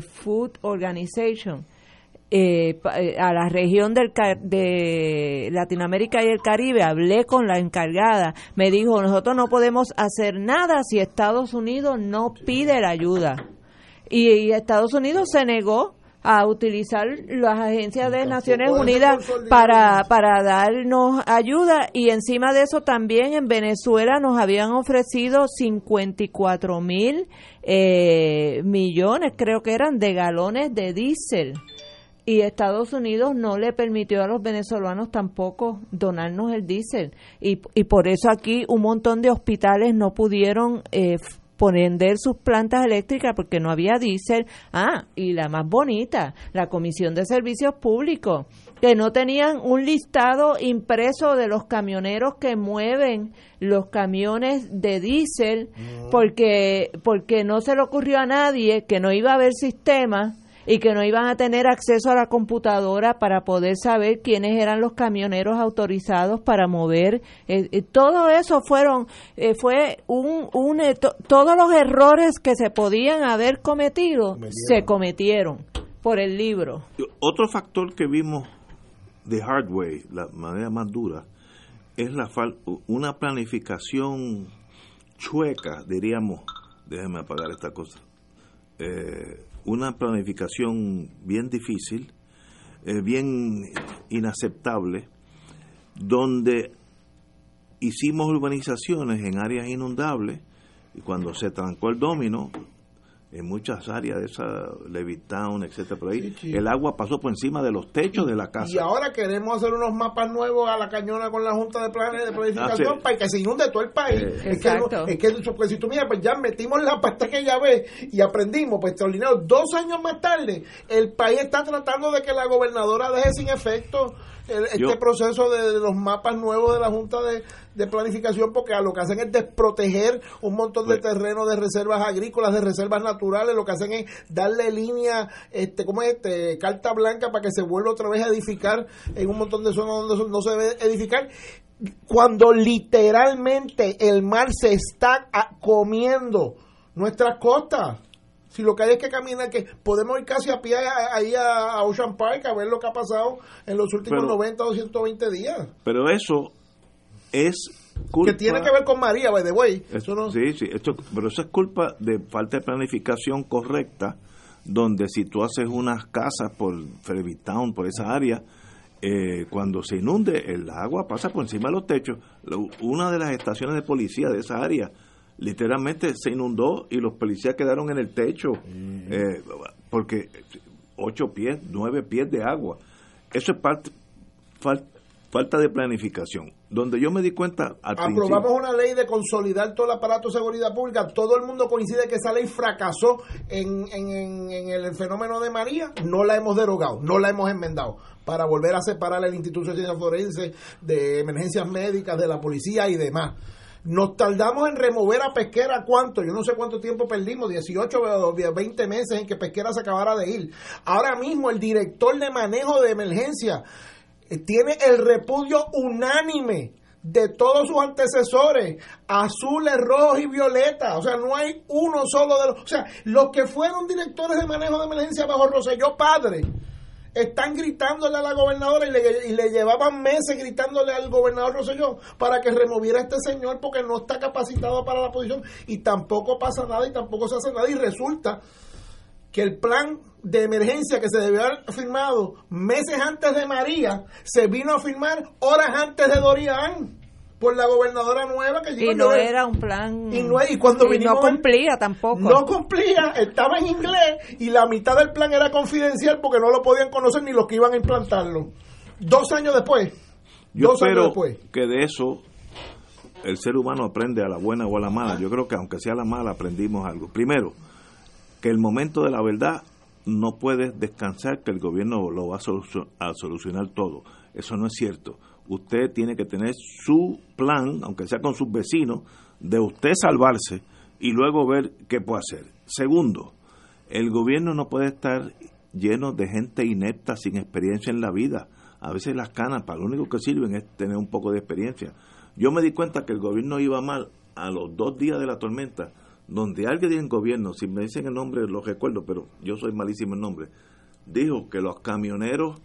Food Organization, eh, eh, a la región del, de Latinoamérica y el Caribe, hablé con la encargada, me dijo, nosotros no podemos hacer nada si Estados Unidos no pide la ayuda. Y, Estados Unidos se negó a utilizar las agencias de Naciones Unidas para, para darnos ayuda. Y encima de eso también en Venezuela nos habían ofrecido 54 mil eh, millones, creo que eran, de galones de diésel y Estados Unidos no le permitió a los venezolanos tampoco donarnos el diésel y, y por eso aquí un montón de hospitales no pudieron eh, poner sus plantas eléctricas porque no había diésel. Ah, y la más bonita, la Comisión de Servicios Públicos, que no tenían un listado impreso de los camioneros que mueven los camiones de diésel porque porque no se le ocurrió a nadie que no iba a haber sistema y que no iban a tener acceso a la computadora para poder saber quiénes eran los camioneros autorizados para mover. Eh, eh, todo eso fueron, eh, fue un, un todos los errores que se podían haber cometido se cometieron por el libro.
Otro factor que vimos de hardware, la manera más dura, es la una planificación chueca, diríamos, déjeme apagar esta cosa, eh, una planificación bien difícil, eh, bien inaceptable, donde hicimos urbanizaciones en áreas inundables y cuando se trancó el domino, en muchas áreas de esa Levittown, etcétera, por ahí, el agua pasó por encima de los techos de la casa.
Y ahora queremos hacer unos mapas nuevos a la cañona con la Junta de Planes de Planificación ah, para que se inunde todo el país. Eh, es, que, es, que, pues, si tú miras, pues ya metimos la pasta que ya ves y aprendimos, pues extraordinario. Dos años más tarde, el país está tratando de que la gobernadora deje sin efecto este proceso de, los mapas nuevos de la Junta de, Planificación, porque a lo que hacen es desproteger un montón de terrenos de reservas agrícolas, de reservas naturales, lo que hacen es darle línea, este, ¿cómo es? Este, carta blanca para que se vuelva otra vez a edificar en un montón de zonas donde no se debe edificar cuando literalmente el mar se está comiendo nuestras costas. Si lo que hay es que caminar, que podemos ir casi a pie ahí a, Ocean Park a ver lo que ha pasado en los últimos 90 o 120 días.
Pero eso es culpa...
Que tiene que ver con María, by the way. Eso no...
Sí, sí, esto, pero eso es culpa de falta de planificación correcta, donde si tú haces unas casas por Town, por esa área, eh, cuando se inunde, el agua pasa por encima de los techos. Una de las estaciones de policía de esa área literalmente se inundó y los policías quedaron en el techo eh, porque ocho pies, nueve pies de agua. Eso es parte, falta de planificación. Donde yo me di cuenta
Aprobamos una ley de consolidar todo el aparato de seguridad pública. Todo el mundo coincide que esa ley fracasó en, en, en el fenómeno de María. No la hemos derogado, no la hemos enmendado para volver a separar el Instituto de Ciencias Forenses de emergencias médicas, de la policía y demás. Nos tardamos en remover a Pesquera cuánto, yo no sé cuánto tiempo perdimos, 18 o 20 meses en que Pesquera se acabara de ir. Ahora mismo el director de manejo de emergencia eh, tiene el repudio unánime de todos sus antecesores, azules, rojos y violetas. O sea, no hay uno solo de los... O sea, los que fueron directores de manejo de emergencia bajo Roselló padre están gritándole a la gobernadora y le, llevaban meses gritándole al gobernador Roselló para que removiera a este señor porque no está capacitado para la posición y tampoco pasa nada y tampoco se hace nada. Y resulta que el plan de emergencia que se debió haber firmado meses antes de María se vino a firmar horas antes de Dorian por la gobernadora nueva que
y no era un plan
y no, y cuando
no cumplía tampoco
no cumplía estaba en inglés y la mitad del plan era confidencial porque no lo podían conocer ni los que iban a implantarlo dos años después
yo espero que de eso el ser humano aprende a la buena o a la mala. Yo creo que aunque sea la mala, aprendimos algo. Primero, que el momento de la verdad no puede descansar que el gobierno lo va a, solucionar todo. Eso no es cierto. Usted tiene que tener su plan, aunque sea con sus vecinos, de usted salvarse y luego ver qué puede hacer. Segundo, el gobierno no puede estar lleno de gente inepta sin experiencia en la vida. A veces las canas para lo único que sirven es tener un poco de experiencia. Yo me di cuenta que el gobierno iba mal a los dos días de la tormenta, donde alguien en gobierno, si me dicen el nombre lo recuerdo, pero yo soy malísimo en nombre, dijo que los camioneros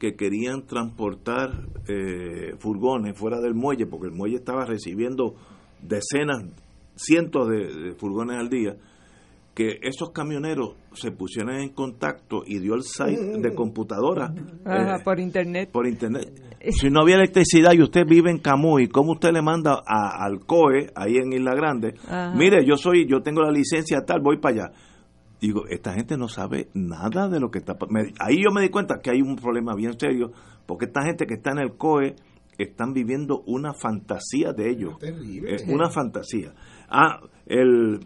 que querían transportar eh, furgones fuera del muelle, porque el muelle estaba recibiendo decenas, cientos de furgones al día, que esos camioneros se pusieran en contacto y dio el site de computadora
eh, por internet.
por internet. Si no había electricidad y usted vive en Camuy cómo usted le manda al COE ahí en Isla Grande mire yo soy yo tengo la licencia tal voy para allá digo esta gente no sabe nada de lo que está ahí yo me di cuenta que hay un problema bien serio porque esta gente que está en el COE están viviendo una fantasía de ellos es una fantasía ah el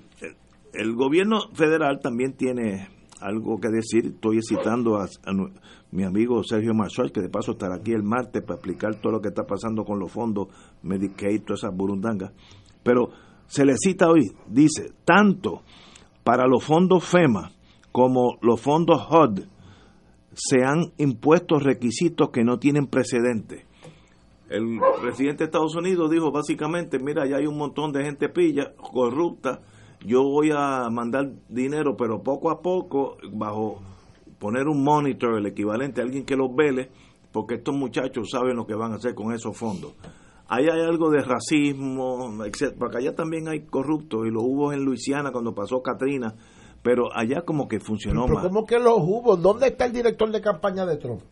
el gobierno federal también tiene algo que decir. Estoy citando a, mi amigo Sergio Marshall, que de paso estará aquí el martes para explicar todo lo que está pasando con los fondos Medicaid, todas esas burundangas. Pero se le cita hoy, dice, tanto para los fondos FEMA como los fondos HUD se han impuesto requisitos que no tienen precedente. El presidente de Estados Unidos dijo básicamente, mira, ya hay un montón de gente pilla, corrupta, yo voy a mandar dinero, pero poco a poco, bajo poner un monitor, el equivalente a alguien que los vele, porque estos muchachos saben lo que van a hacer con esos fondos. Ahí hay algo de racismo, etc. Porque allá también hay corruptos, y lo hubo en Luisiana cuando pasó Katrina, pero allá como que funcionó
pero ¿Cómo que los hubo? ¿Dónde está el director de campaña de Trump?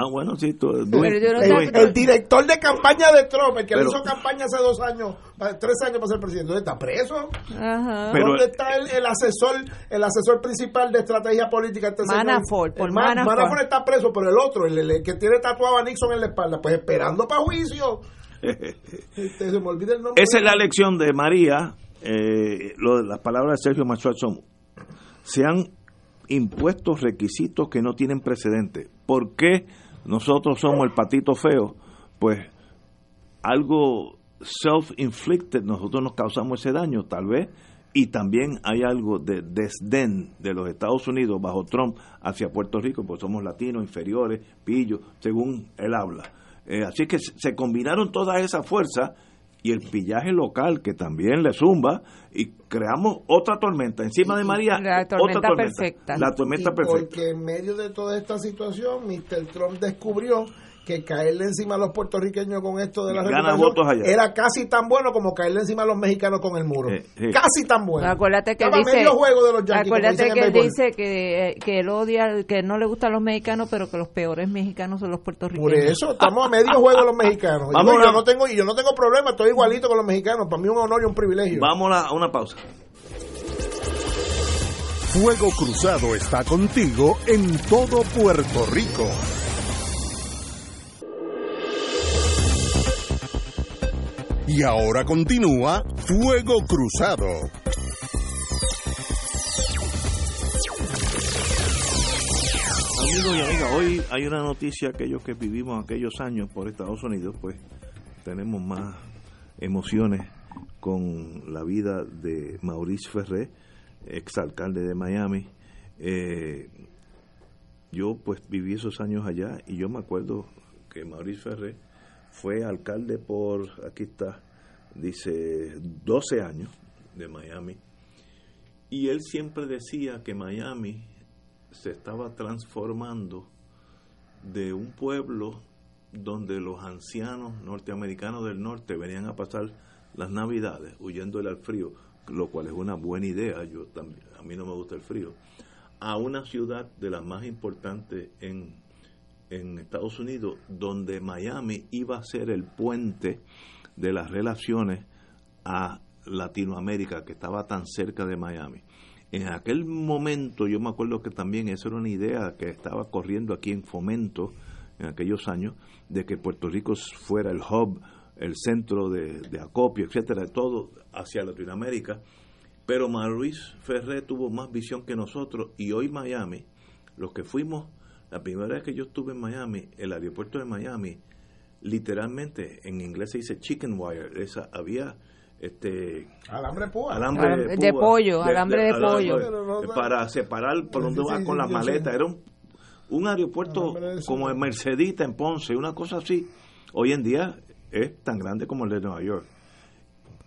Ah, bueno, sí.
el, director de campaña de Trump, el que hizo campaña hace dos años, tres años para ser presidente, ¿dónde está preso? ¿Dónde está el, asesor el asesor principal de estrategia política? Este
Manafort,
por Manafort. está preso, pero el otro, el, que tiene tatuado a Nixon en la espalda, pues esperando para juicio. Este, se me olvida el nombre.
Esa es la lección de María. Eh, las palabras de Sergio Machuel son: se han impuesto requisitos que no tienen precedente. ¿Por qué? nosotros somos el patito feo, pues algo self-inflicted, nosotros nos causamos ese daño, tal vez, y también hay algo de desdén de los Estados Unidos bajo Trump hacia Puerto Rico, pues somos latinos, inferiores, pillos, según él habla. Eh, así que se combinaron todas esas fuerzas y el pillaje local que también le zumba y creamos otra tormenta. Encima de María
la tormenta perfecta.
La tormenta perfecta.
porque en medio de toda esta situación Mr. Trump descubrió que caerle encima a los puertorriqueños con esto de la
reputación
era casi tan bueno como caerle encima a los mexicanos con el muro. Casi tan bueno.
Acuérdate que dice,
juego de los
acuérdate que dice que, que él odia, que no le gustan los mexicanos, pero que los peores mexicanos son los puertorriqueños.
Por eso estamos a medio juego los mexicanos. y yo no tengo y yo no tengo problema, estoy igualito con los mexicanos. Para mí es un honor y un privilegio.
Vamos a una pausa.
Fuego Cruzado está contigo en todo Puerto Rico. Y ahora continúa Fuego Cruzado.
Amigos y amigas, hoy hay una noticia, aquellos que vivimos aquellos años por Estados Unidos, pues tenemos más emociones con la vida de Maurice Ferré, exalcalde de Miami. Eh, yo pues viví esos años allá y yo me acuerdo que Maurice Ferré fue alcalde por, aquí está, dice, 12 años de Miami. Y él siempre decía que Miami se estaba transformando de un pueblo donde los ancianos norteamericanos del norte venían a pasar las navidades huyéndole al frío, lo cual es una buena idea, yo también, a mí no me gusta el frío, a una ciudad de las más importantes en en Estados Unidos donde Miami iba a ser el puente de las relaciones a Latinoamérica, que estaba tan cerca de Miami. En aquel momento yo me acuerdo que también esa era una idea que estaba corriendo aquí en fomento en aquellos años de que Puerto Rico fuera el hub el centro de, de acopio, etcétera, todo hacia Latinoamérica. Pero Maurice Ferré tuvo más visión que nosotros y hoy Miami, los que fuimos, la primera vez que yo estuve en Miami, el aeropuerto de Miami, literalmente en inglés se dice chicken wire, esa había este
alambre púa.
alambre
de,
púa,
pollo, alambre de, pollo.
para separar por donde vas con la maleta, era un, un aeropuerto como el Mercedita en Ponce, una cosa así. Hoy en día es tan grande como el de Nueva York.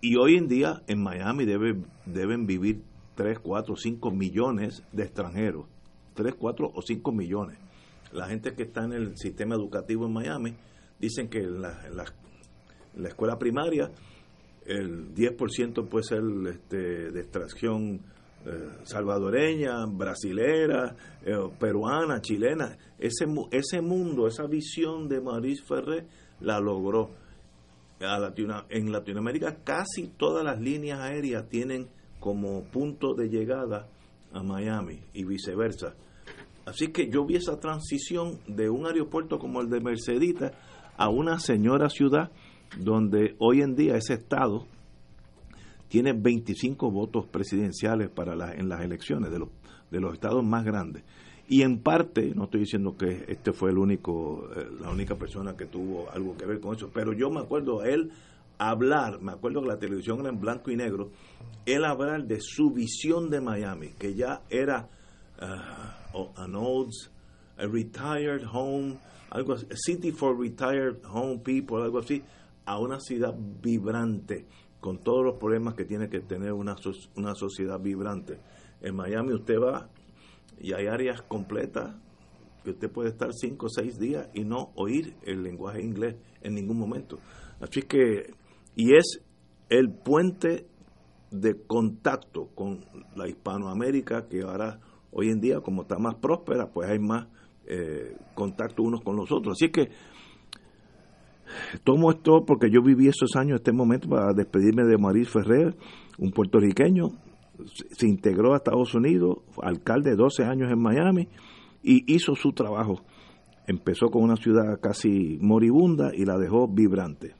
Y hoy en día en Miami debe, deben vivir 3, 4, 5 millones de extranjeros. 3, 4 o 5 millones. La gente que está en el sistema educativo en Miami dicen que en la, la escuela primaria el 10% puede ser este, de extracción eh, salvadoreña, brasilera, eh, peruana, chilena. Ese, ese mundo, esa visión de Maurice Ferré la logró. A Latino, en Latinoamérica casi todas las líneas aéreas tienen como punto de llegada a Miami y viceversa. Así que yo vi esa transición de un aeropuerto como el de Mercedita a una señora ciudad donde hoy en día ese estado tiene 25 votos presidenciales para la, en las elecciones de los, de los estados más grandes. Y en parte, no estoy diciendo que este fue el único, eh, la única persona que tuvo algo que ver con eso, pero yo me acuerdo a él hablar, me acuerdo que la televisión era en blanco y negro, él hablar de su visión de Miami, que ya era uh, an old, a retired home, algo así, a city for retired home people, algo así, a una ciudad vibrante, con todos los problemas que tiene que tener una, una sociedad vibrante. En Miami usted va y hay áreas completas que usted puede estar cinco o seis días y no oír el lenguaje inglés en ningún momento. Así que, y es el puente de contacto con la Hispanoamérica que ahora, hoy en día, como está más próspera, pues hay más eh, contacto unos con los otros. Así que tomo esto porque yo viví esos años, este momento, para despedirme de Maurice Ferrer, un puertorriqueño, se integró a Estados Unidos, alcalde 12 años en Miami y hizo su trabajo. Empezó con una ciudad casi moribunda y la dejó vibrante.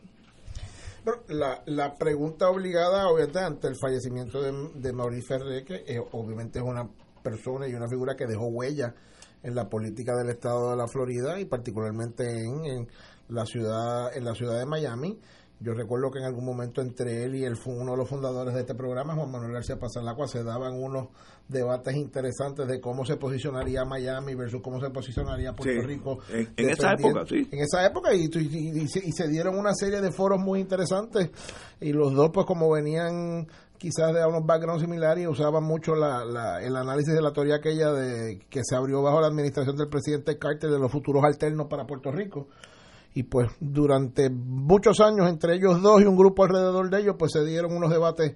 La, pregunta obligada, obviamente, ante el fallecimiento de, de Ferrer, que eh, obviamente es una persona y una figura que dejó huella en la política del estado de la Florida y particularmente en, en la ciudad en la ciudad de Miami yo recuerdo que en algún momento entre él y fue uno de los fundadores de este programa, Juan Manuel García Pasalacua, se daban unos debates interesantes de cómo se posicionaría Miami versus cómo se posicionaría Puerto
Sí,
Rico.
en- en esa época, sí.
En esa época y, y- y y se dieron una serie de foros muy interesantes y los dos pues como venían quizás de unos backgrounds similares y usaban mucho la, la- el análisis de la teoría aquella de que se abrió bajo la administración del presidente Carter de los futuros alternos para Puerto Rico. Y pues durante muchos años entre ellos dos y un grupo alrededor de ellos pues se dieron unos debates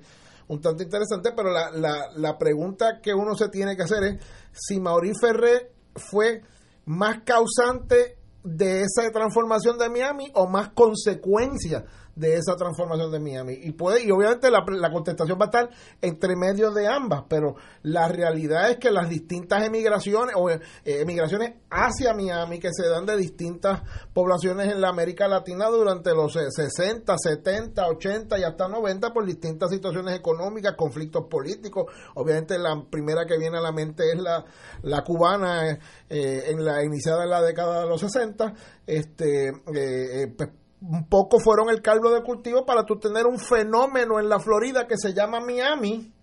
un tanto interesantes pero la, la, la pregunta que uno se tiene que hacer es si Maurice Ferré fue más causante de esa transformación de Miami o más consecuencia de esa transformación de Miami y puede y obviamente la, la contestación va a estar entre medio de ambas pero la realidad es que las distintas emigraciones o eh, emigraciones hacia Miami que se dan de distintas poblaciones en la América Latina durante los eh, 60, 70, 80 y hasta 90 por distintas situaciones económicas, conflictos políticos. Obviamente la primera que viene a la mente es la, la cubana eh, en la iniciada en la década de los 60. Este, eh, eh, pues, un poco fueron el caldo de cultivo para tú tener un fenómeno en la Florida que se llama Miami.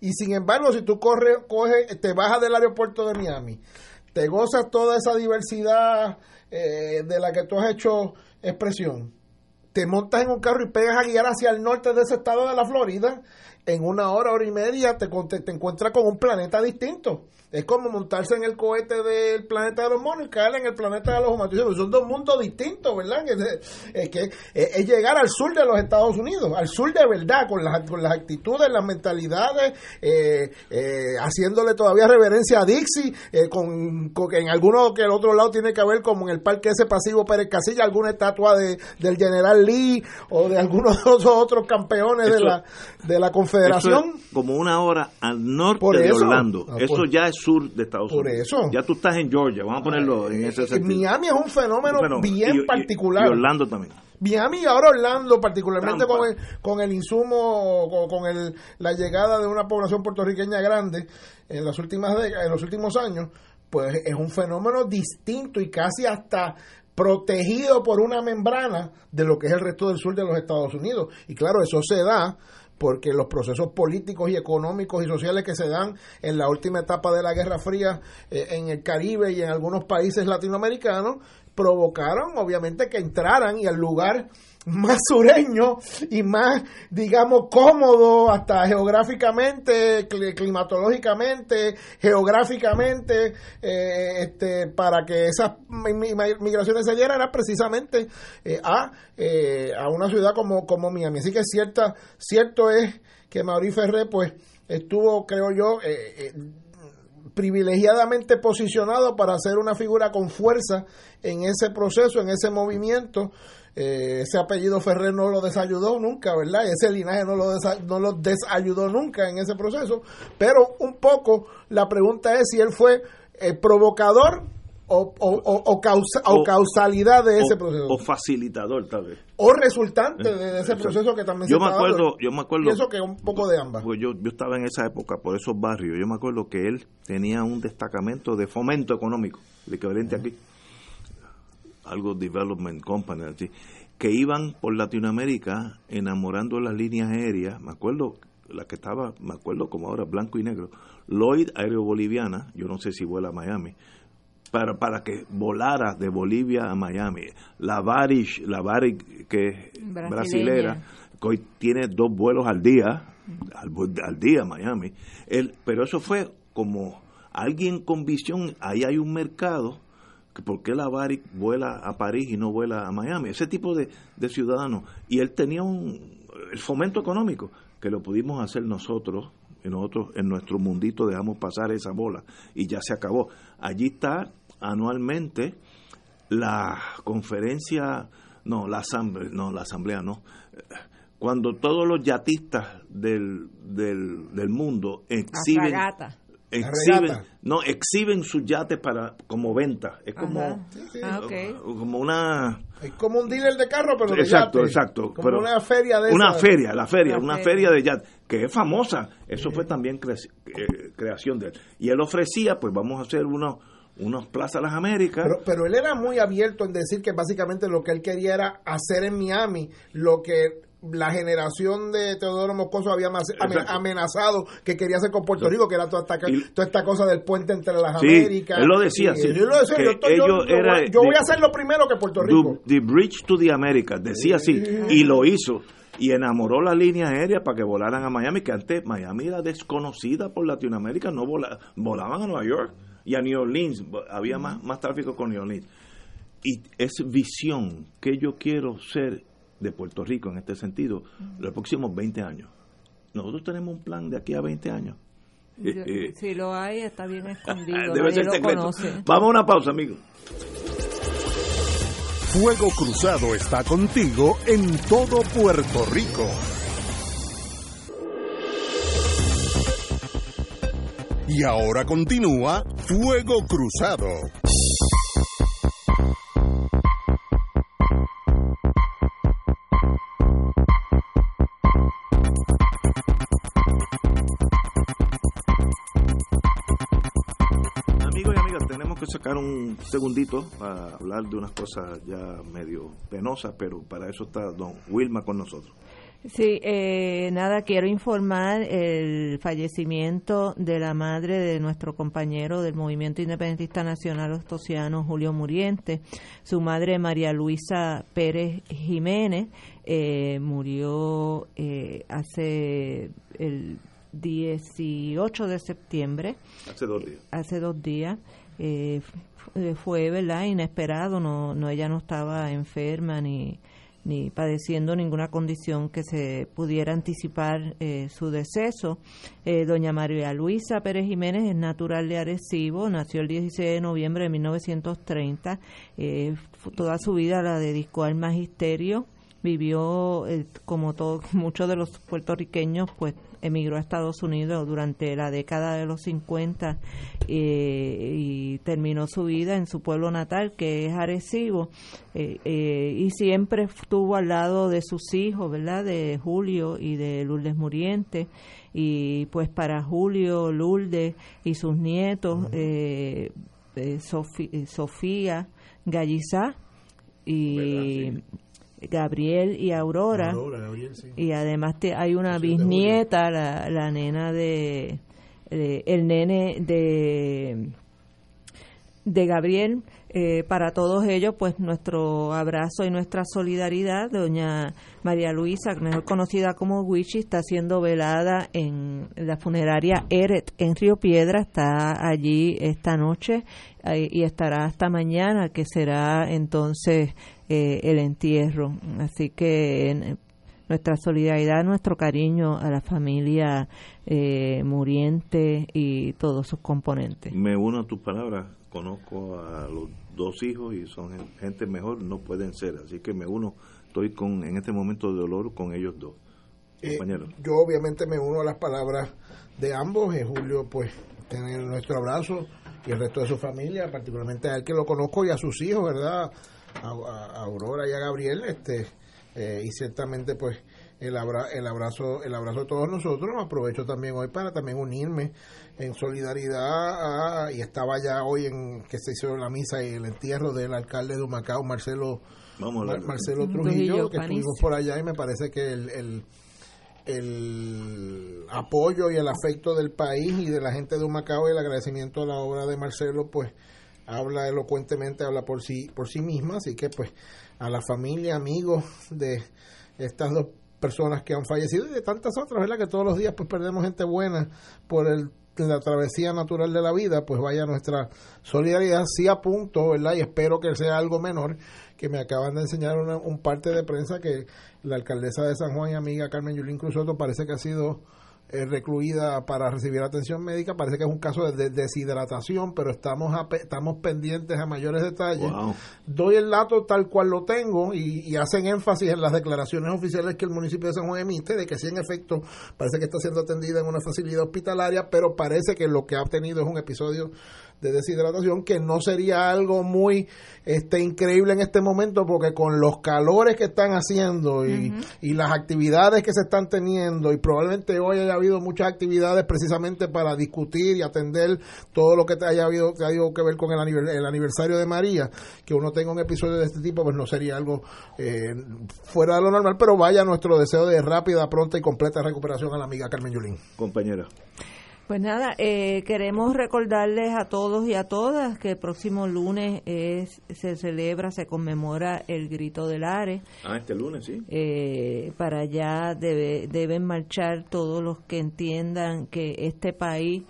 Y sin embargo, si tú corres, coges, te bajas del aeropuerto de Miami, te gozas toda esa diversidad eh, de la que tú has hecho expresión, te montas en un carro y pegas a guiar hacia el norte de ese estado de la Florida, en una hora, hora y media te, te encuentras con un planeta distinto. Es como montarse en el cohete del planeta de los monos y caer en el planeta de los humanos. Son dos mundos distintos, ¿verdad? Es, es que es, es llegar al sur de los Estados Unidos, al sur de verdad, con las, con las actitudes, las mentalidades, eh, eh, haciéndole todavía reverencia a Dixie, eh, con, con que en alguno que el otro lado tiene que haber, como en el parque ese pasivo Pérez Casilla, alguna estatua de, del general Lee o de algunos *laughs* de esos otros campeones de la, de la Confederación.
como una hora al norte de. Orlando.
Ah,
eso
por-
ya es sur de Estados
Por
Unidos.
eso.
Ya tú estás en Georgia. Vamos a ponerlo en ese
Eh,
sentido.
Miami es un fenómeno bien
y-
particular.
Y Orlando también.
Miami y ahora Orlando, particularmente con el, con el insumo, con, con el, la llegada de una población puertorriqueña grande en las últimas décadas, en los últimos años, pues es un fenómeno distinto y casi hasta protegido por una membrana de lo que es el resto del sur de los Estados Unidos. Y claro, eso se da porque los procesos políticos y económicos y sociales que se dan en la última etapa de la Guerra Fría eh, en el Caribe y en algunos países latinoamericanos provocaron obviamente que entraran y al lugar más sureño y más, digamos, cómodo hasta geográficamente, climatológicamente, geográficamente, eh, este, para que esas migraciones se dieran era precisamente eh, a, eh, a una ciudad como, como Miami. Así que cierta, cierto es que Mauricio Ferré, pues, estuvo, creo yo, privilegiadamente posicionado para ser una figura con fuerza en ese proceso, en ese movimiento. Eh, ese apellido Ferrer no lo desayudó nunca, ¿verdad? Ese linaje no lo, no lo desayudó nunca en ese proceso. Pero un poco la pregunta es si él fue el provocador o, o, causalidad de ese proceso.
O facilitador, tal vez.
O resultante de, ese proceso que también
yo me acuerdo, Yo me acuerdo.
Pienso que un poco de ambas.
Pues yo, yo estaba en esa época por esos barrios. Yo me acuerdo que él tenía un destacamento de fomento económico, el equivalente aquí algo Development Company, que iban por Latinoamérica enamorando las líneas aéreas, me acuerdo la que estaba, me acuerdo como ahora, blanco y negro, Lloyd Aéreo Boliviana, yo no sé si vuela a Miami, para, para que volara de Bolivia a Miami. La Varish, la Varish que es brasilera, que hoy tiene dos vuelos al día, al, al día a Miami. El, pero eso fue como alguien con visión, ahí hay un mercado por qué la Baric vuela a París y no vuela a Miami, ese tipo de, de ciudadanos. Y él tenía un el fomento económico, que lo pudimos hacer nosotros, y nosotros en nuestro mundito dejamos pasar esa bola y ya se acabó. Allí está anualmente la conferencia, no, la asamblea, no, la asamblea no. Cuando todos los yatistas del, del, del mundo exhiben, exhiben, no exhiben sus yates para como venta. Es como
ah,
como una
es como un dealer de carro pero
exacto exacto
como una feria de
una feria la feria una, feria. de yates que es famosa. Eso fue también eh, creación de él. Y él ofrecía pues vamos a hacer unos unos Plaza Las Américas.
Pero, pero él era muy abierto en decir que básicamente lo que él quería era hacer en Miami lo que la generación de Teodoro Moscoso había amenazado que quería hacer con Puerto Rico, que era toda esta, toda esta cosa del puente entre las Américas.
Él lo decía, sí.
Yo, voy, a hacer lo primero que Puerto Rico.
The, Bridge to the Americas, decía así, y lo hizo. Y enamoró la línea aérea para que volaran a Miami, que antes Miami era desconocida por Latinoamérica, no volaban a Nueva York y a New Orleans, había más, más tráfico con New Orleans. Y es visión que yo quiero ser de Puerto Rico en este sentido los próximos 20 años. Nosotros tenemos un plan de aquí a 20 años.
Eh, eh, si lo hay, está bien *laughs* escondido. Debe ser secreto.
Vamos a una pausa, amigos.
Fuego Cruzado está contigo en todo Puerto Rico. Y ahora continúa Fuego Cruzado.
Sacar un segundito para hablar de unas cosas ya medio penosas, pero para eso está don Wilma con nosotros.
Sí, eh, nada, quiero informar el fallecimiento de la madre de nuestro compañero del Movimiento Independentista Nacional Ostosiano, Julio Muriente. Su madre, María Luisa Pérez Jiménez, eh, murió eh, hace el 18 de septiembre.
Hace dos días.
Hace dos días. Eh, fue verdad inesperado no no ella no estaba enferma ni ni padeciendo ninguna condición que se pudiera anticipar eh, su deceso. Eh, doña María Luisa Pérez Jiménez es natural de Arecibo, nació el 16 de noviembre de 1930, toda su vida la dedicó al magisterio, vivió como todos *laughs* muchos de los puertorriqueños pues emigró a Estados Unidos durante la década de los 50 eh, y terminó su vida en su pueblo natal, que es Arecibo, eh, eh, y siempre estuvo al lado de sus hijos, ¿verdad? De Julio y de Lourdes Muriente. Y pues para Julio, Lourdes y sus nietos, Sofía, Gallizá y Gabriel y Aurora. Y además te, hay una bisnieta, la, la nena de, el nene de de Gabriel. Eh, para todos ellos pues nuestro abrazo y nuestra solidaridad. Doña María Luisa mejor conocida como Wichi está siendo velada en la funeraria Eret en Río Piedra. Está allí esta noche eh, y estará hasta mañana que será entonces eh, el entierro. Así que nuestra solidaridad, nuestro cariño a la familia eh, muriente y todos sus componentes.
Me uno a tus palabras, conozco a los dos hijos y son gente mejor, no pueden ser, así que me uno, estoy con en este momento de dolor con ellos dos.
Eh, yo obviamente me uno a las palabras de ambos, en Julio pues tener nuestro abrazo y el resto de su familia, particularmente a él que lo conozco y a sus hijos, ¿verdad? A, Aurora y a Gabriel, este, eh, y ciertamente pues el, el abrazo el abrazo de todos nosotros. Aprovecho también hoy para también unirme en solidaridad y estaba ya hoy en que se hizo la misa y el entierro del alcalde de Humacao Marcelo Marcelo Trujillo que estuvimos por allá y me parece que el, el, el apoyo y el afecto del país y de la gente de Humacao y el agradecimiento a la obra de Marcelo pues habla elocuentemente, habla por sí, por sí misma, así que pues a la familia, amigos de estas dos personas que han fallecido y de tantas otras, ¿verdad? Que todos los días pues perdemos gente buena por el la travesía natural de la vida, pues vaya nuestra solidaridad, sí apunto, ¿verdad? Y espero que sea algo menor, que me acaban de enseñar un parte de prensa que la alcaldesa de San Juan y amiga Carmen Yulín Cruzoto parece que ha sido eh, recluida para recibir atención médica. Parece que es un caso de, deshidratación, pero estamos estamos pendientes a mayores detalles. Doy el dato tal cual lo tengo y, hacen énfasis en las declaraciones oficiales que el municipio de San Juan emite de que sí, en efecto, parece que está siendo atendida en una facilidad hospitalaria, pero parece que lo que ha tenido es un episodio de deshidratación que no sería algo muy este increíble en este momento porque con los calores que están haciendo y, y las actividades que se están teniendo y probablemente hoy haya habido muchas actividades precisamente para discutir y atender todo lo que haya habido que, haya que ver con el, el, aniversario de María que uno tenga un episodio de este tipo pues no sería algo eh, fuera de lo normal pero vaya nuestro deseo de rápida pronta y completa recuperación a la amiga Carmen Yulín.
Compañera
pues nada, eh, queremos recordarles a todos y a todas que el próximo lunes es, se celebra, se conmemora el Grito del Ares.
Ah, este lunes, sí.
Eh, para allá debe, deben marchar todos los que entiendan que este país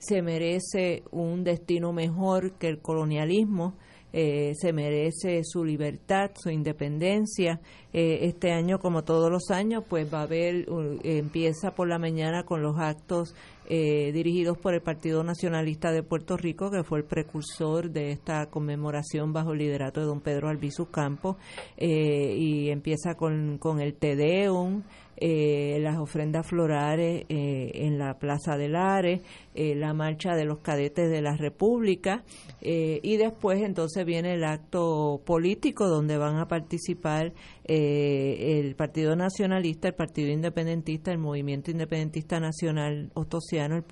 se merece un destino mejor que el colonialismo. Eh, se merece su libertad, su independencia. este año, como todos los años, pues va a haber, empieza por la mañana con los actos eh, dirigidos por el Partido Nacionalista de Puerto Rico, que fue el precursor de esta conmemoración bajo el liderato de don Pedro Albizu Campos, eh, y empieza con, con el Tedeum, eh, las ofrendas florales eh, en la Plaza del Ares, eh, la marcha de los cadetes de la República y después entonces viene el acto político donde van a participar el Partido Nacionalista, el Partido Independentista, el Movimiento Independentista Nacional Ostosiano, el,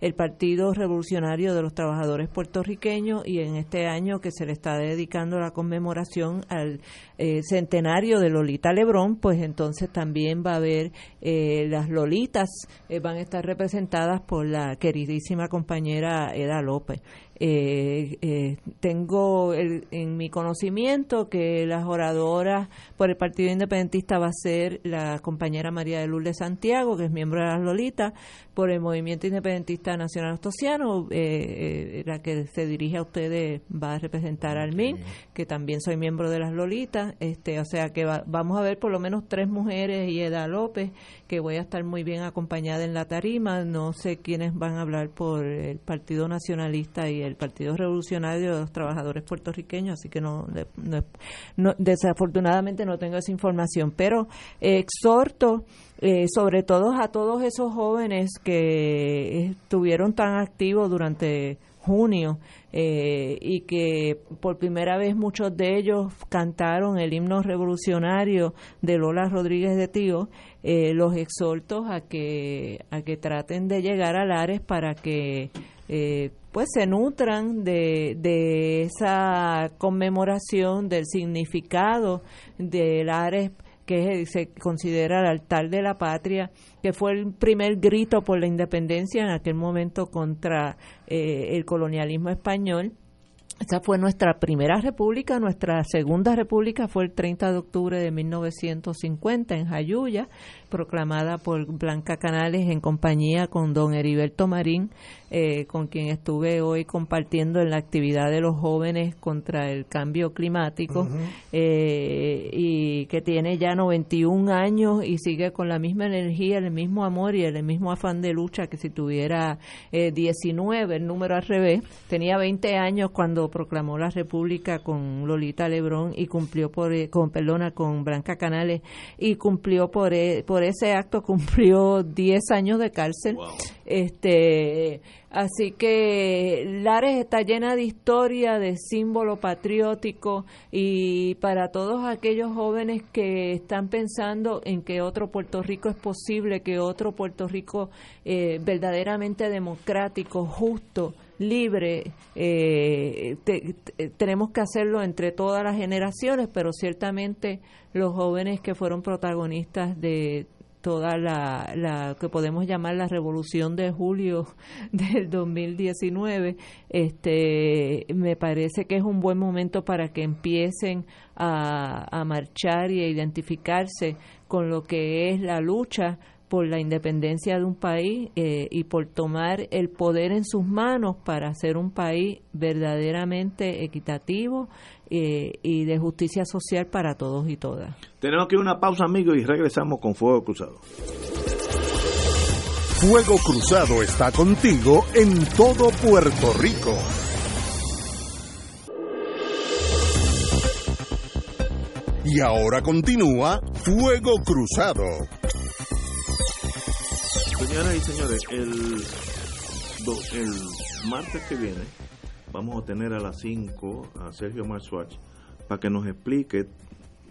el Partido Revolucionario de los Trabajadores Puertorriqueños y en este año que se le está dedicando la conmemoración al centenario de Lolita Lebrón, pues entonces también va a eh, las Lolitas, eh, van a estar representadas por la queridísima compañera Eda López. Eh, eh, tengo en mi conocimiento que las oradoras por el Partido Independentista va a ser la compañera María de Lourdes Santiago, que es miembro de las Lolitas, por el Movimiento Independentista Nacional Ostosiano, eh, la que se dirige a ustedes va a representar al MIN, que también soy miembro de las Lolitas, este, o sea que vamos a ver por lo menos tres mujeres y Eda López, que voy a estar muy bien acompañada en la tarima, no sé quiénes van a hablar por el Partido Nacionalista y del Partido Revolucionario de los Trabajadores Puertorriqueños, así que no, no, desafortunadamente no tengo esa información, pero exhorto eh, sobre todo a todos esos jóvenes que estuvieron tan activos durante junio eh, y que por primera vez muchos de ellos cantaron el himno revolucionario de Lola Rodríguez de Tío, eh, los exhortos a que, a que traten de llegar a Lares para que eh, pues se nutran de, de esa conmemoración del significado de Lares que se considera el altar de la patria, que fue el primer grito por la independencia en aquel momento contra eh, el colonialismo español. Esa fue nuestra primera república, nuestra segunda república fue el 30 de octubre de 1950 en Jayuya, proclamada por Blanca Canales en compañía con don Heriberto Marín, eh, con quien estuve hoy compartiendo en la actividad de los jóvenes contra el cambio climático eh, y que tiene ya 91 años y sigue con la misma energía, el mismo amor y el mismo afán de lucha que si tuviera 19, eh, el número al revés. Tenía 20 años cuando proclamó la República con Lolita Lebrón y cumplió por, con, perdona, con Blanca Canales y cumplió por, por ese acto cumplió 10 años de cárcel. Este, así que Lares está llena de historia, de símbolo patriótico y para todos aquellos jóvenes que están pensando en que otro Puerto Rico es posible, que otro Puerto Rico eh, verdaderamente democrático, justo, libre, eh, tenemos que hacerlo entre todas las generaciones, pero ciertamente los jóvenes que fueron protagonistas de toda la, la, que podemos llamar la revolución de julio *laughs* del 2019, este, me parece que es un buen momento para que empiecen a, a marchar y a identificarse con lo que es la lucha por la independencia de un país eh, y por tomar el poder en sus manos para hacer un país verdaderamente equitativo eh, y de justicia social para todos y todas.
Tenemos que ir una pausa, amigos, y regresamos con Fuego Cruzado.
Fuego Cruzado está contigo en todo Puerto Rico. Y ahora continúa Fuego Cruzado.
Señoras y señores, el, martes que viene vamos a tener a las 5 a Sergio Marswatch para que nos explique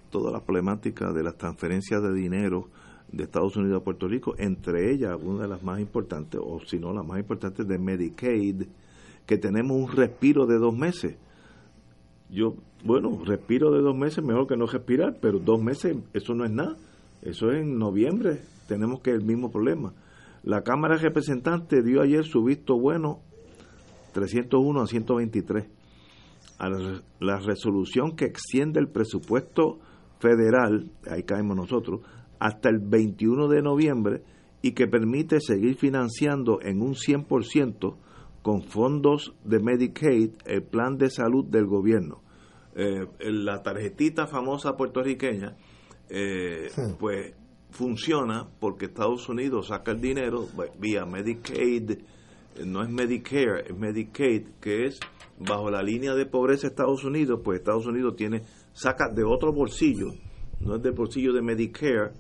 toda la problemática de las transferencias de dinero de Estados Unidos a Puerto Rico, entre ellas una de las más importantes, o si no la más importante, de Medicaid, que tenemos un respiro de dos meses. Yo, bueno, respiro de dos meses, mejor que no respirar, pero dos meses, eso no es nada. Eso es en noviembre, tenemos que el mismo problema. La Cámara de Representantes dio ayer su visto bueno 301 a 123 a la, resolución que extiende el presupuesto federal, ahí caemos nosotros, hasta el 21 de noviembre y que permite seguir financiando en un 100% con fondos de Medicaid el plan de salud del gobierno. Eh, la tarjetita famosa puertorriqueña, eh, pues funciona porque Estados Unidos saca el dinero vía Medicaid, no es Medicare, es Medicaid, que es bajo la línea de pobreza de Estados Unidos, pues Estados Unidos tiene, saca de otro bolsillo, no es del bolsillo de Medicare,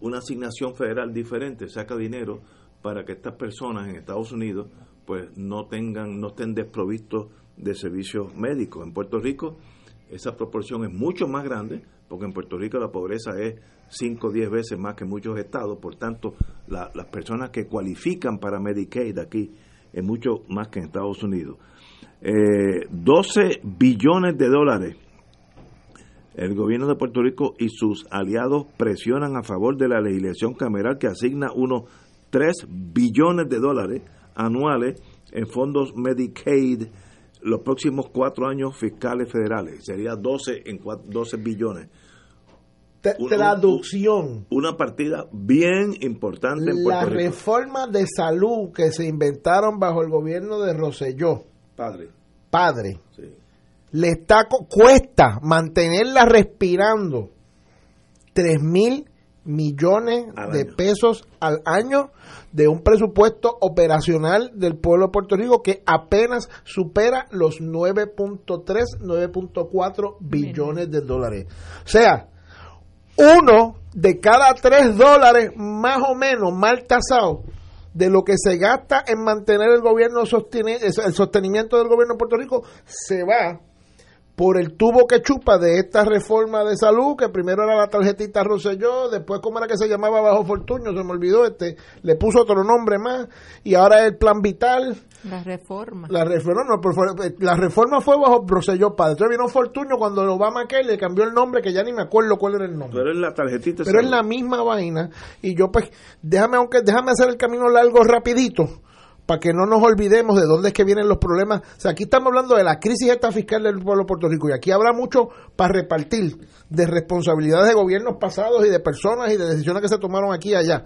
una asignación federal diferente, saca dinero para que estas personas en Estados Unidos pues no tengan, no estén desprovistos de servicios médicos. En Puerto Rico esa proporción es mucho más grande, porque en Puerto Rico la pobreza es 5 o 10 veces más que muchos estados, por tanto, las personas que cualifican para Medicaid aquí es mucho más que en Estados Unidos. 12 eh, billones de dólares. El gobierno de Puerto Rico y sus aliados presionan a favor de la legislación cameral que asigna unos 3 billones de dólares anuales en fondos Medicaid los próximos cuatro años fiscales federales. Sería 12 en 12 billones.
Traducción.
Una partida bien importante en
Puerto La reforma de salud que se inventaron bajo el gobierno de Roselló.
Padre.
Padre. Le está, cuesta mantenerla respirando 3 mil millones
Al
de
año.
pesos al año de un presupuesto operacional del pueblo de Puerto Rico que apenas supera los 9.3, 9.4 billones de dólares. O sea, uno de cada tres dólares más o menos mal tasado de lo que se gasta en mantener el gobierno el sostenimiento del gobierno de Puerto Rico se va por el tubo que chupa de esta reforma de salud, que primero era la tarjetita Rosselló, después cómo era que se llamaba Bajo Fortuño, se me olvidó este, le puso otro nombre más, y ahora el plan vital,
La reforma.
la reforma, no, pero fue- la reforma fue bajo Rosselló padre, entonces vino Fortuño cuando Obama que le cambió el nombre, que ya ni me acuerdo cuál era el nombre.
Pero es la tarjetita.
Pero es la misma vaina y yo pues déjame aunque déjame hacer el camino largo rapidito para que no nos olvidemos de dónde es que vienen los problemas. O sea, aquí estamos hablando de la crisis esta fiscal del pueblo de Puerto Rico y aquí habrá mucho para repartir de responsabilidades de gobiernos pasados y de personas y de decisiones que se tomaron aquí y allá.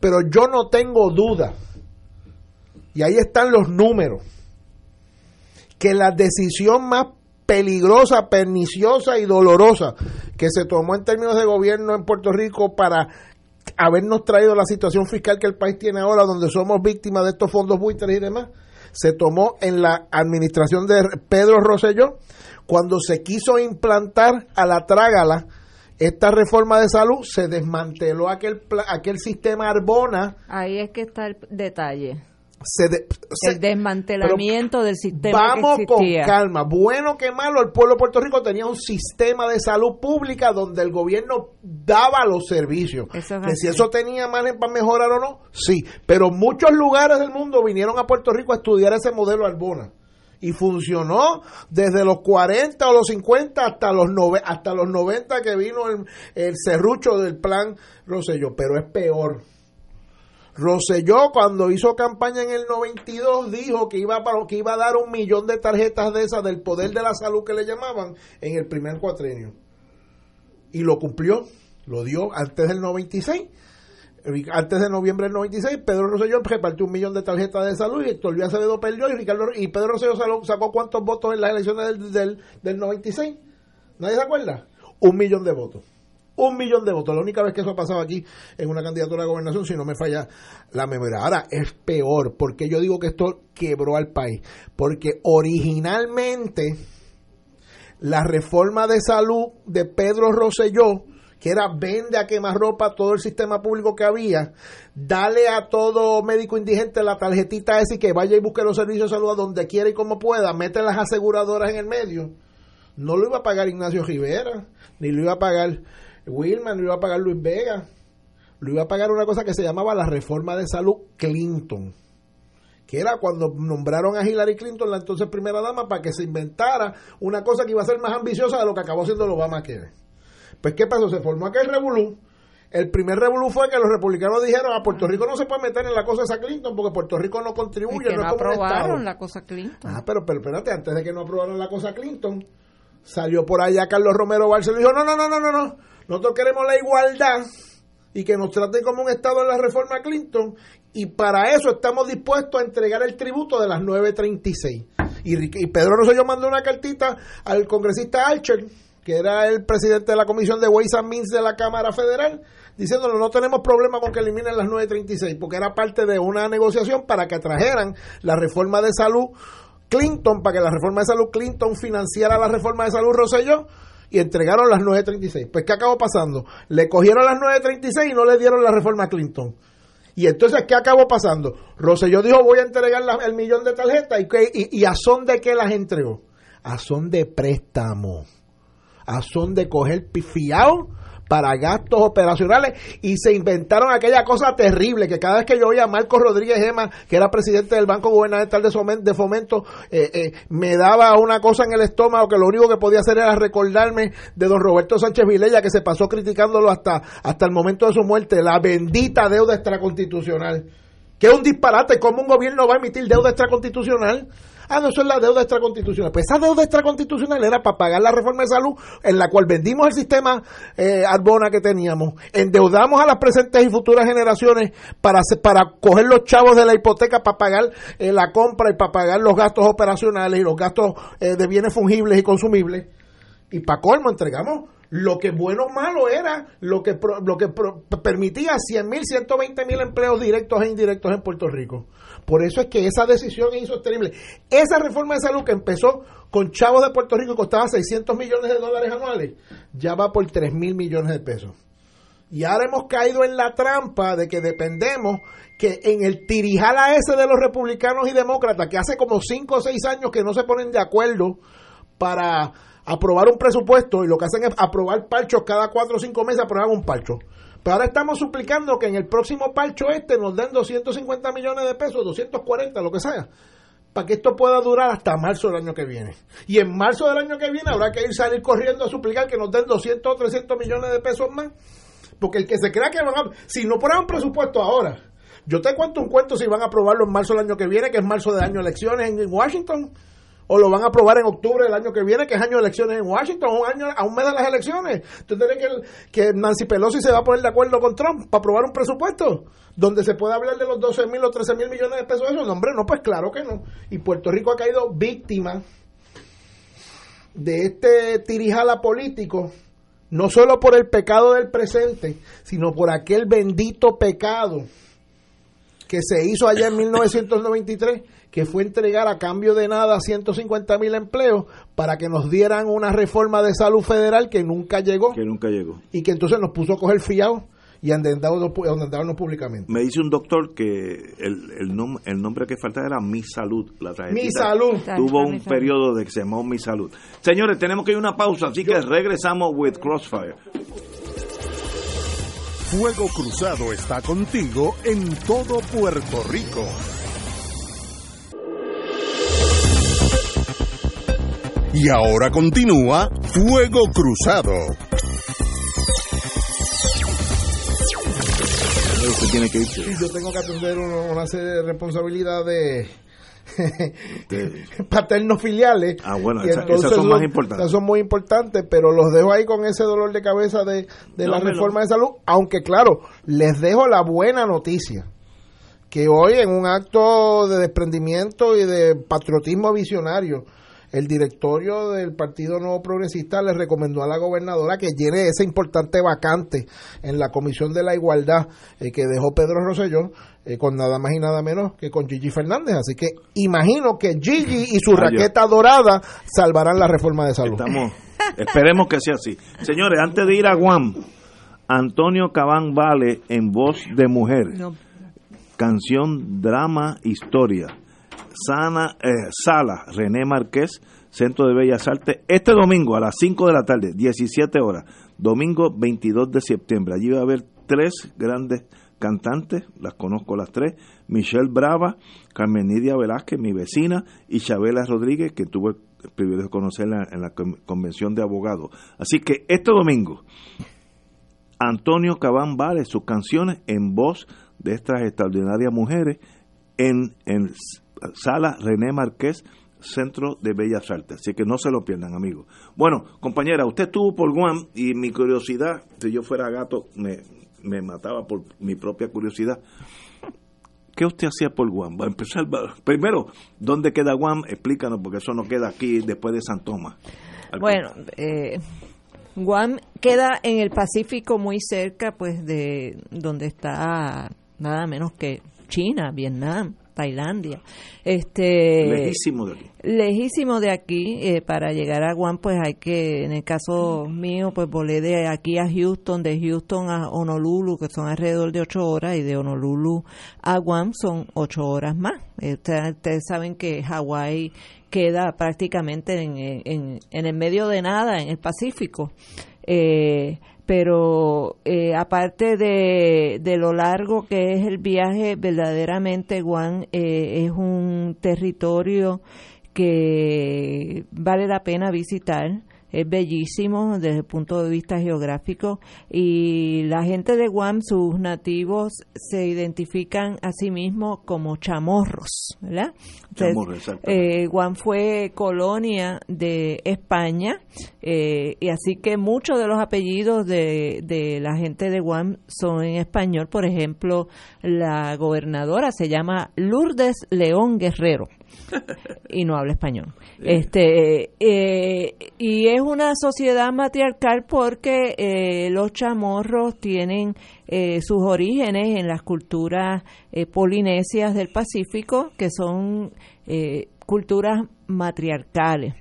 Pero yo no tengo duda, y ahí están los números, que la decisión más peligrosa, perniciosa y dolorosa que se tomó en términos de gobierno en Puerto Rico para habernos traído la situación fiscal que el país tiene ahora, donde somos víctimas de estos fondos buitres y demás, se tomó en la administración de Pedro Rosselló, cuando se quiso implantar a la trágala esta reforma de salud, se desmanteló aquel, aquel sistema Arbona,
Ahí es que está el detalle.
Se, de- se-
el desmantelamiento del sistema
Vamos
que
con calma. Bueno que malo, el pueblo de Puerto Rico tenía un sistema de salud pública donde el gobierno daba los servicios.
Eso es
que si eso tenía margen para mejorar o no, sí. Pero muchos lugares del mundo vinieron a Puerto Rico a estudiar ese modelo Arbona. Y funcionó desde los 40 o los 50 hasta los, nove- hasta los 90 que vino el, el serrucho del plan Rosselló. Pero es peor. Rosselló cuando hizo campaña en el 92 dijo que iba, para, que iba a dar un millón de tarjetas de esas del poder de la salud que le llamaban en el primer cuatrenio. Y lo cumplió, lo dio antes del 96. Antes de noviembre del 96, Pedro Rosselló repartió un millón de tarjetas de salud y Héctor Luis Acevedo perdió y, Ricardo, y Pedro Rosselló sacó, sacó cuántos votos en las elecciones del, del, del 96. ¿Nadie se acuerda? Un millón de votos un millón de votos. La única vez que eso ha pasado aquí en una candidatura a gobernación, si no me falla la memoria. Ahora es peor, porque yo digo que esto quebró al país. Porque originalmente la reforma de salud de Pedro Rosselló, que era vende a quemarropa todo el sistema público que había, dale a todo médico indigente la tarjetita esa y que vaya y busque los servicios de salud a donde quiera y como pueda, mete las aseguradoras en el medio. No lo iba a pagar Ignacio Rivera, ni lo iba a pagar Wilman, lo iba a pagar Luis Vega, lo iba a pagar una cosa que se llamaba la reforma de salud Clinton, que era cuando nombraron a Hillary Clinton, la entonces primera dama, para que se inventara una cosa que iba a ser más ambiciosa de lo que acabó siendo el Obamacare. Pues, ¿qué pasó? Se formó aquel revolú. El primer revolú fue que los republicanos dijeron a Puerto Rico no se puede meter en la cosa esa Clinton porque Puerto Rico no
Es
contribuye,
que
no
no
es un estado.
aprobaron la cosa Clinton.
Ah, pero, pero espérate, antes de que no aprobaran la cosa Clinton, salió por allá Carlos Romero Barceló y dijo, no, no, no, no, no, no, nosotros queremos la igualdad y que nos traten como un Estado en la reforma Clinton y para eso estamos dispuestos a entregar el tributo de las 936. Y, y Pedro Rosselló mandó una cartita al congresista Archer, que era el presidente de la Comisión de Ways and Means de la Cámara Federal, diciéndole no tenemos problema con que eliminen las 936, porque era parte de una negociación para que trajeran la reforma de salud Clinton, para que la reforma de salud Clinton financiara la reforma de salud Rosselló y entregaron las 936. Pues, ¿qué acabó pasando? Le cogieron las 936 y no le dieron la reforma Clinton. Y entonces, ¿qué acabó pasando? Rosselló dijo, voy a entregar el millón de tarjetas. ¿Y, y, y a son de qué las entregó? A son de préstamo. A son de coger fiado para gastos operacionales y se inventaron aquella cosa terrible que cada vez que yo oía a Marcos Rodríguez Gema, que era presidente del Banco Gubernamental de Fomen- de Fomento, eh, eh, me daba una cosa en el estómago que lo único que podía hacer era recordarme de don Roberto Sánchez Vilella que se pasó criticándolo hasta, hasta el momento de su muerte, la bendita deuda extraconstitucional. Que es un disparate, ¿cómo un gobierno va a emitir deuda extraconstitucional? Ah, no, eso es la deuda extraconstitucional. Pues esa deuda extraconstitucional era para pagar la reforma de salud en la cual vendimos el sistema eh, Arbona que teníamos, endeudamos a las presentes y futuras generaciones para, para coger los chavos de la hipoteca para pagar eh, la compra y para pagar los gastos operacionales y los gastos eh, de bienes fungibles y consumibles. Y para colmo entregamos lo que bueno o malo era, lo que, lo que permitía 100 mil, 120 mil empleos directos e indirectos en Puerto Rico. Por eso es que esa decisión es insostenible. Esa reforma de salud que empezó con chavos de Puerto Rico y costaba 600 millones de dólares anuales, ya va por 3 mil millones de pesos. Y ahora hemos caído en la trampa de que dependemos que en el tirijala ese de los republicanos y demócratas, que hace como 5 o 6 años que no se ponen de acuerdo para aprobar un presupuesto y lo que hacen es aprobar parchos cada 4 o 5 meses, aprobar un parcho. Pero ahora estamos suplicando que en el próximo parcho este nos den 250 millones de pesos, 240, lo que sea, para que esto pueda durar hasta marzo del año que viene. Y en marzo del año que viene habrá que ir salir corriendo a suplicar que nos den 200 o 300 millones de pesos más. Porque el que se crea que van a... Si no un presupuesto ahora, yo te cuento un cuento si van a aprobarlo en marzo del año que viene, que es marzo del año elecciones en Washington o lo van a aprobar en octubre del año que viene, que es año de elecciones en Washington, un año, a un mes de las elecciones. Entonces, que, que Nancy Pelosi se va a poner de acuerdo con Trump para aprobar un presupuesto donde se puede hablar de los 12 mil o 13 mil millones de pesos. Eso, no, hombre, no, pues claro que no. Y Puerto Rico ha caído víctima de este tirijala político, no solo por el pecado del presente, sino por aquel bendito pecado que se hizo allá en 1993 que fue entregar a cambio de nada 150 mil empleos para que nos dieran una reforma de salud federal que nunca llegó.
Que nunca llegó.
Y que entonces nos puso a coger fiado y a endeudarnos públicamente.
Me dice un doctor que el, el, el nombre que falta era Mi Salud. La
Mi Salud.
Tuvo un periodo de que se llamó Mi Salud. Señores, tenemos que ir a una pausa, así que regresamos with Crossfire.
Fuego Cruzado está contigo en todo Puerto Rico. Y ahora continúa Fuego Cruzado.
Usted tiene que irse.
yo tengo que atender una, serie de responsabilidades *laughs* paternos filiales.
Ah, bueno, esas son más importantes.
son muy importantes, pero los dejo ahí con ese dolor de cabeza de, la reforma de salud, aunque claro, les dejo la buena noticia que hoy en un acto de desprendimiento y de patriotismo visionario el directorio del Partido Nuevo Progresista le recomendó a la gobernadora que llene ese importante vacante en la Comisión de la Igualdad eh, que dejó Pedro Rosselló eh, con nada más y nada menos que con Gigi Fernández. Así que imagino que Gigi y su raqueta dorada salvarán la reforma de salud.
Estamos, esperemos que sea así. Señores, antes de ir a Guam, Antonio Cabán Vale en voz de mujer. Canción, drama, historia Sana, eh, Sala René Márquez, Centro de Bellas Artes, este domingo a las 5 de la tarde, 17 horas, domingo 22 de septiembre. Allí va a haber tres grandes cantantes, las conozco las tres, Michelle Brava, Carmen Nidia Velázquez, mi vecina, y Chabela Rodríguez, que tuve el privilegio de conocerla en la convención de abogados. Así que este domingo, Antonio Cabán Vale, sus canciones en voz de estas extraordinarias mujeres en, en Sala René Marqués, Centro de Bellas Artes. Así que no se lo pierdan, amigos. Bueno, compañera, usted estuvo por Guam y mi curiosidad, si yo fuera gato, me, me mataba por mi propia curiosidad. ¿Qué usted hacía por Guam? Va a empezar, primero, ¿dónde queda Guam? Explícanos, porque eso no queda aquí después de San Tomás.
Bueno, eh, Guam queda en el Pacífico muy cerca, pues, de donde está nada menos que China, Vietnam, Tailandia. Este,
lejísimo de aquí.
Lejísimo de aquí. Eh, para llegar a Guam, pues hay que, en el caso mío, pues volé de aquí a Houston, de Houston a Honolulu, que son alrededor de ocho horas, y de Honolulu a Guam son ocho horas más. Eh, ustedes, saben que Hawái queda prácticamente en, en, en el medio de nada, en el Pacífico. Eh, pero eh, aparte de, de, lo largo que es el viaje, verdaderamente Guam eh, es un territorio que vale la pena visitar es bellísimo desde el punto de vista geográfico y la gente de Guam, sus nativos, se identifican a sí mismos como chamorros, ¿verdad? eh, Guam fue colonia de España eh, y así que muchos de los apellidos de, de la gente de Guam son en español. Por ejemplo, la gobernadora se llama Lourdes León Guerrero y no habla español. Este, eh, y es una sociedad matriarcal porque eh, los chamorros tienen eh, sus orígenes en las culturas eh, polinesias del Pacífico, que son culturas matriarcales.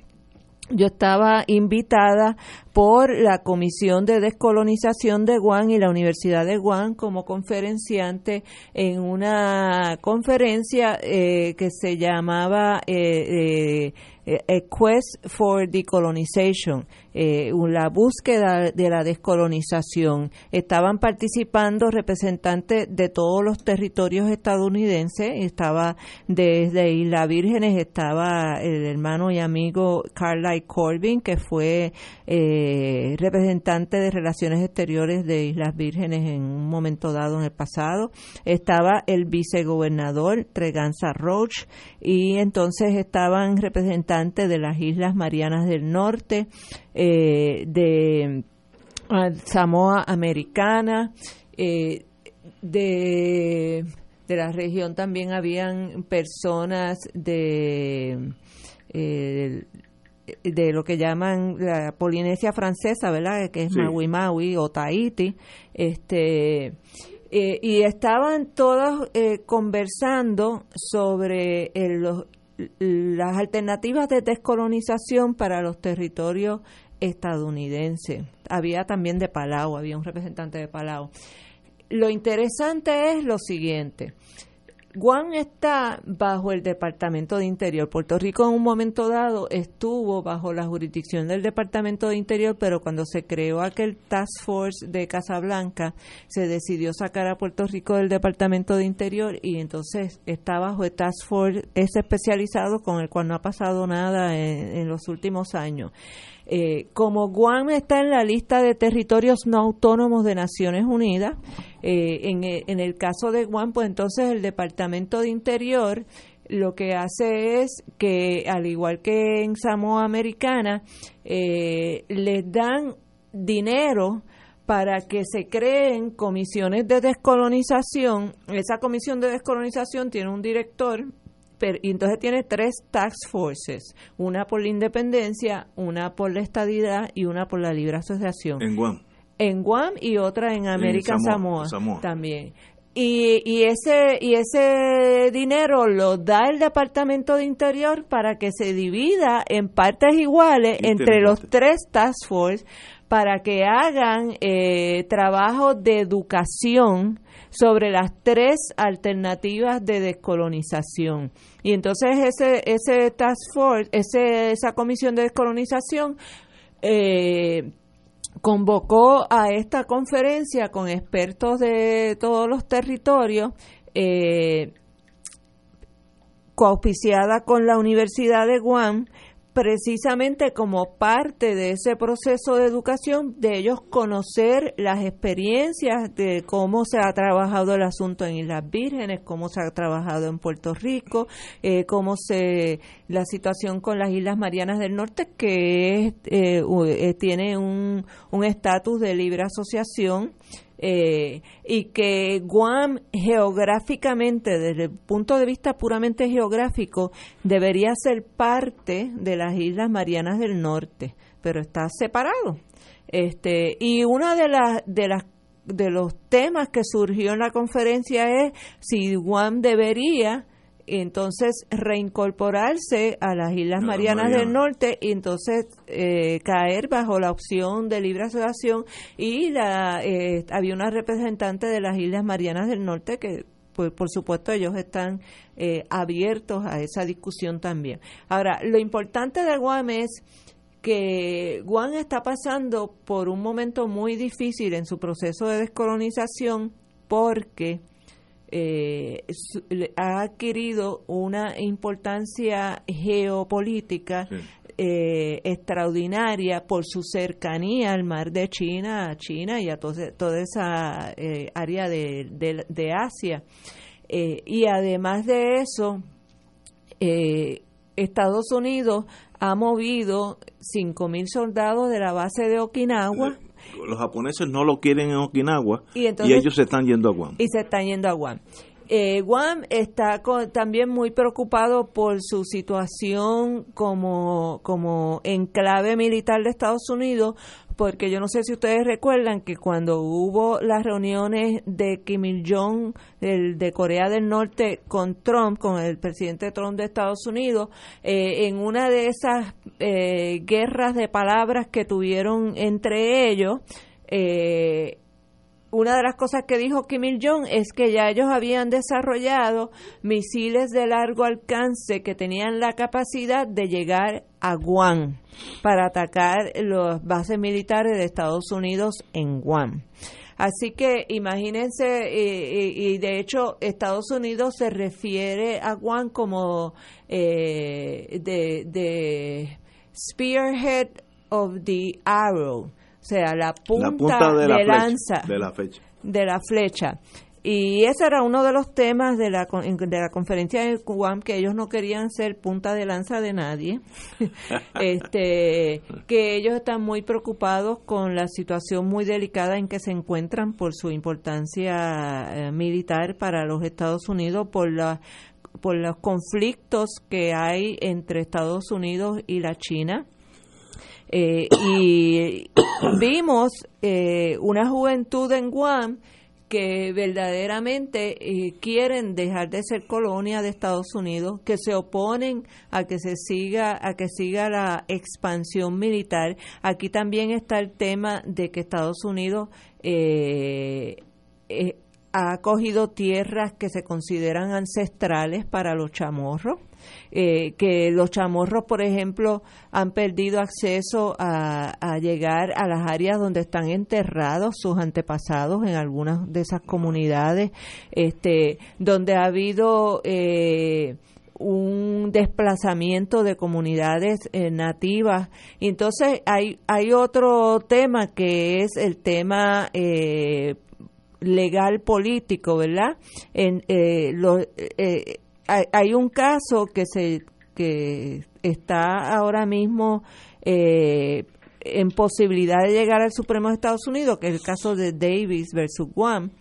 Yo estaba invitada por la Comisión de Descolonización de Guam y la Universidad de Guam como conferenciante en una conferencia que se llamaba eh, eh, a Quest for Decolonization, eh, la búsqueda de la descolonización. Estaban participando representantes de todos los territorios estadounidenses, estaba desde Isla Vírgenes, estaba el hermano y amigo Carlyle Corbin, que fue eh, representante de Relaciones Exteriores de Islas Vírgenes en un momento dado en el pasado, estaba el vicegobernador Treganza Roach y entonces estaban representantes de las Islas Marianas del Norte, eh, de ah, Samoa Americana, eh, de, de, la región también habían personas de, eh, de lo que llaman la Polinesia francesa, ¿verdad? Que es Maui Maui o Tahiti, este y estaban todos conversando sobre los, las alternativas de descolonización para los territorios estadounidenses. Había también de Palau, había un representante de Palau. Lo interesante es lo siguiente. Guam está bajo el Departamento de Interior. Puerto Rico en un momento dado estuvo bajo la jurisdicción del Departamento de Interior, pero cuando se creó aquel Task Force de Casablanca, se decidió sacar a Puerto Rico del Departamento de Interior y entonces está bajo el Task Force ese especializado con el cual no ha pasado nada en los últimos años. Eh, como Guam está en la lista de territorios no autónomos de Naciones Unidas, eh, eh, en, el caso de Guam, pues entonces el Departamento de Interior lo que hace es que, al igual que en Samoa Americana, les dan dinero para que se creen comisiones de descolonización. Esa comisión de descolonización tiene un director y entonces tiene tres task forces, una por la independencia, una por la estadidad y una por la libre asociación.
En Guam.
En Guam y otra en América Samoa, también. Y, y, ese y ese dinero lo da el Departamento de Interior para que se divida en partes iguales entre los tres task forces para que hagan eh, trabajo de educación sobre las tres alternativas de descolonización. Y entonces ese, ese task force, ese, esa comisión de descolonización, eh, convocó a esta conferencia con expertos de todos los territorios, eh, coauspiciada con la Universidad de Guam, precisamente como parte de ese proceso de educación, de ellos conocer las experiencias de cómo se ha trabajado el asunto en Islas Vírgenes, cómo se ha trabajado en Puerto Rico, eh, cómo se la situación con las Islas Marianas del Norte, que eh, eh, tiene un estatus de libre asociación eh, y que Guam geográficamente, desde el punto de vista puramente geográfico, debería ser parte de las Islas Marianas del Norte, pero está separado. Este, y una de las de las de los temas que surgió en la conferencia es si Guam debería entonces reincorporarse a las Islas Marianas del Norte y entonces eh, caer bajo la opción de libre asociación y la eh, había una representante de las Islas Marianas del Norte que pues por supuesto ellos están eh, abiertos a esa discusión también. Ahora, lo importante de Guam es que Guam está pasando por un momento muy difícil en su proceso de descolonización porque eh, ha adquirido una importancia geopolítica eh, extraordinaria por su cercanía al mar de China, a China y a toda esa eh, área de, de, Asia. Y además de eso, Estados Unidos ha movido 5.000 soldados de la base de Okinawa
los japoneses no lo quieren en Okinawa y, ellos se están yendo a Guam.
Y se están yendo a Guam. Eh, Guam está también muy preocupado por su situación como, como enclave militar de Estados Unidos, porque yo no sé si ustedes recuerdan que cuando hubo las reuniones de Kim Il-jong de Corea del Norte con Trump, con el presidente Trump de Estados Unidos, eh, en una de esas eh, guerras de palabras que tuvieron entre ellos, eh, una de las cosas que dijo Kim Il-jong es que ya ellos habían desarrollado misiles de largo alcance que tenían la capacidad de llegar a Guam para atacar las bases militares de Estados Unidos en Guam. Así que imagínense, y, de hecho Estados Unidos se refiere a Guam como eh, de spearhead of the arrow, sea, la punta, de, la lanza
de la flecha.
De la flecha. Y ese era uno de los temas de la, de la conferencia de Guam, que ellos no querían ser punta de lanza de nadie, *laughs* este, que ellos están muy preocupados con la situación muy delicada en que se encuentran por su importancia eh, militar para los Estados Unidos, por la por los conflictos que hay entre Estados Unidos y la China, eh, y *coughs* vimos eh, una juventud en Guam que verdaderamente eh, quieren dejar de ser colonia de Estados Unidos, que se oponen a que se siga a que siga la expansión militar. Aquí también está el tema de que Estados Unidos ha cogido tierras que se consideran ancestrales para los chamorros eh, que los chamorros, por ejemplo, han perdido acceso a, llegar a las áreas donde están enterrados sus antepasados en algunas de esas comunidades, este, donde ha habido eh, un desplazamiento de comunidades eh, nativas. Entonces hay, hay otro tema que es el tema legal político, ¿verdad? En, los, hay, un caso que se que está ahora mismo eh, en posibilidad de llegar al Supremo de Estados Unidos, que es el caso de Davis versus Guam,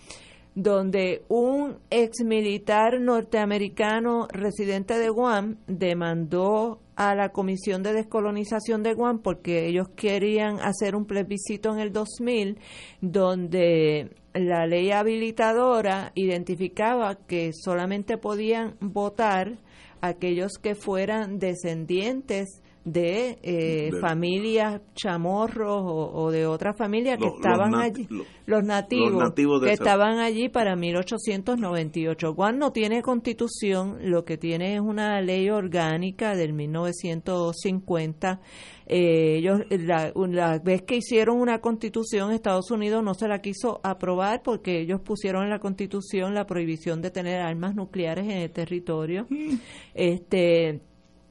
donde un ex militar norteamericano residente de Guam demandó a la Comisión de Descolonización de Guam porque ellos querían hacer un plebiscito en el 2000 donde la ley habilitadora identificaba que solamente podían votar aquellos que fueran descendientes de, eh, familias chamorros o, de otras familias que estaban allí, los nativos, que estaban allí para 1898. Guam no tiene constitución, lo que tiene es una ley orgánica del 1950 eh, ellos, la, la, vez que hicieron una constitución, Estados Unidos no se la quiso aprobar porque ellos pusieron en la constitución la prohibición de tener armas nucleares en el territorio. Mm. Este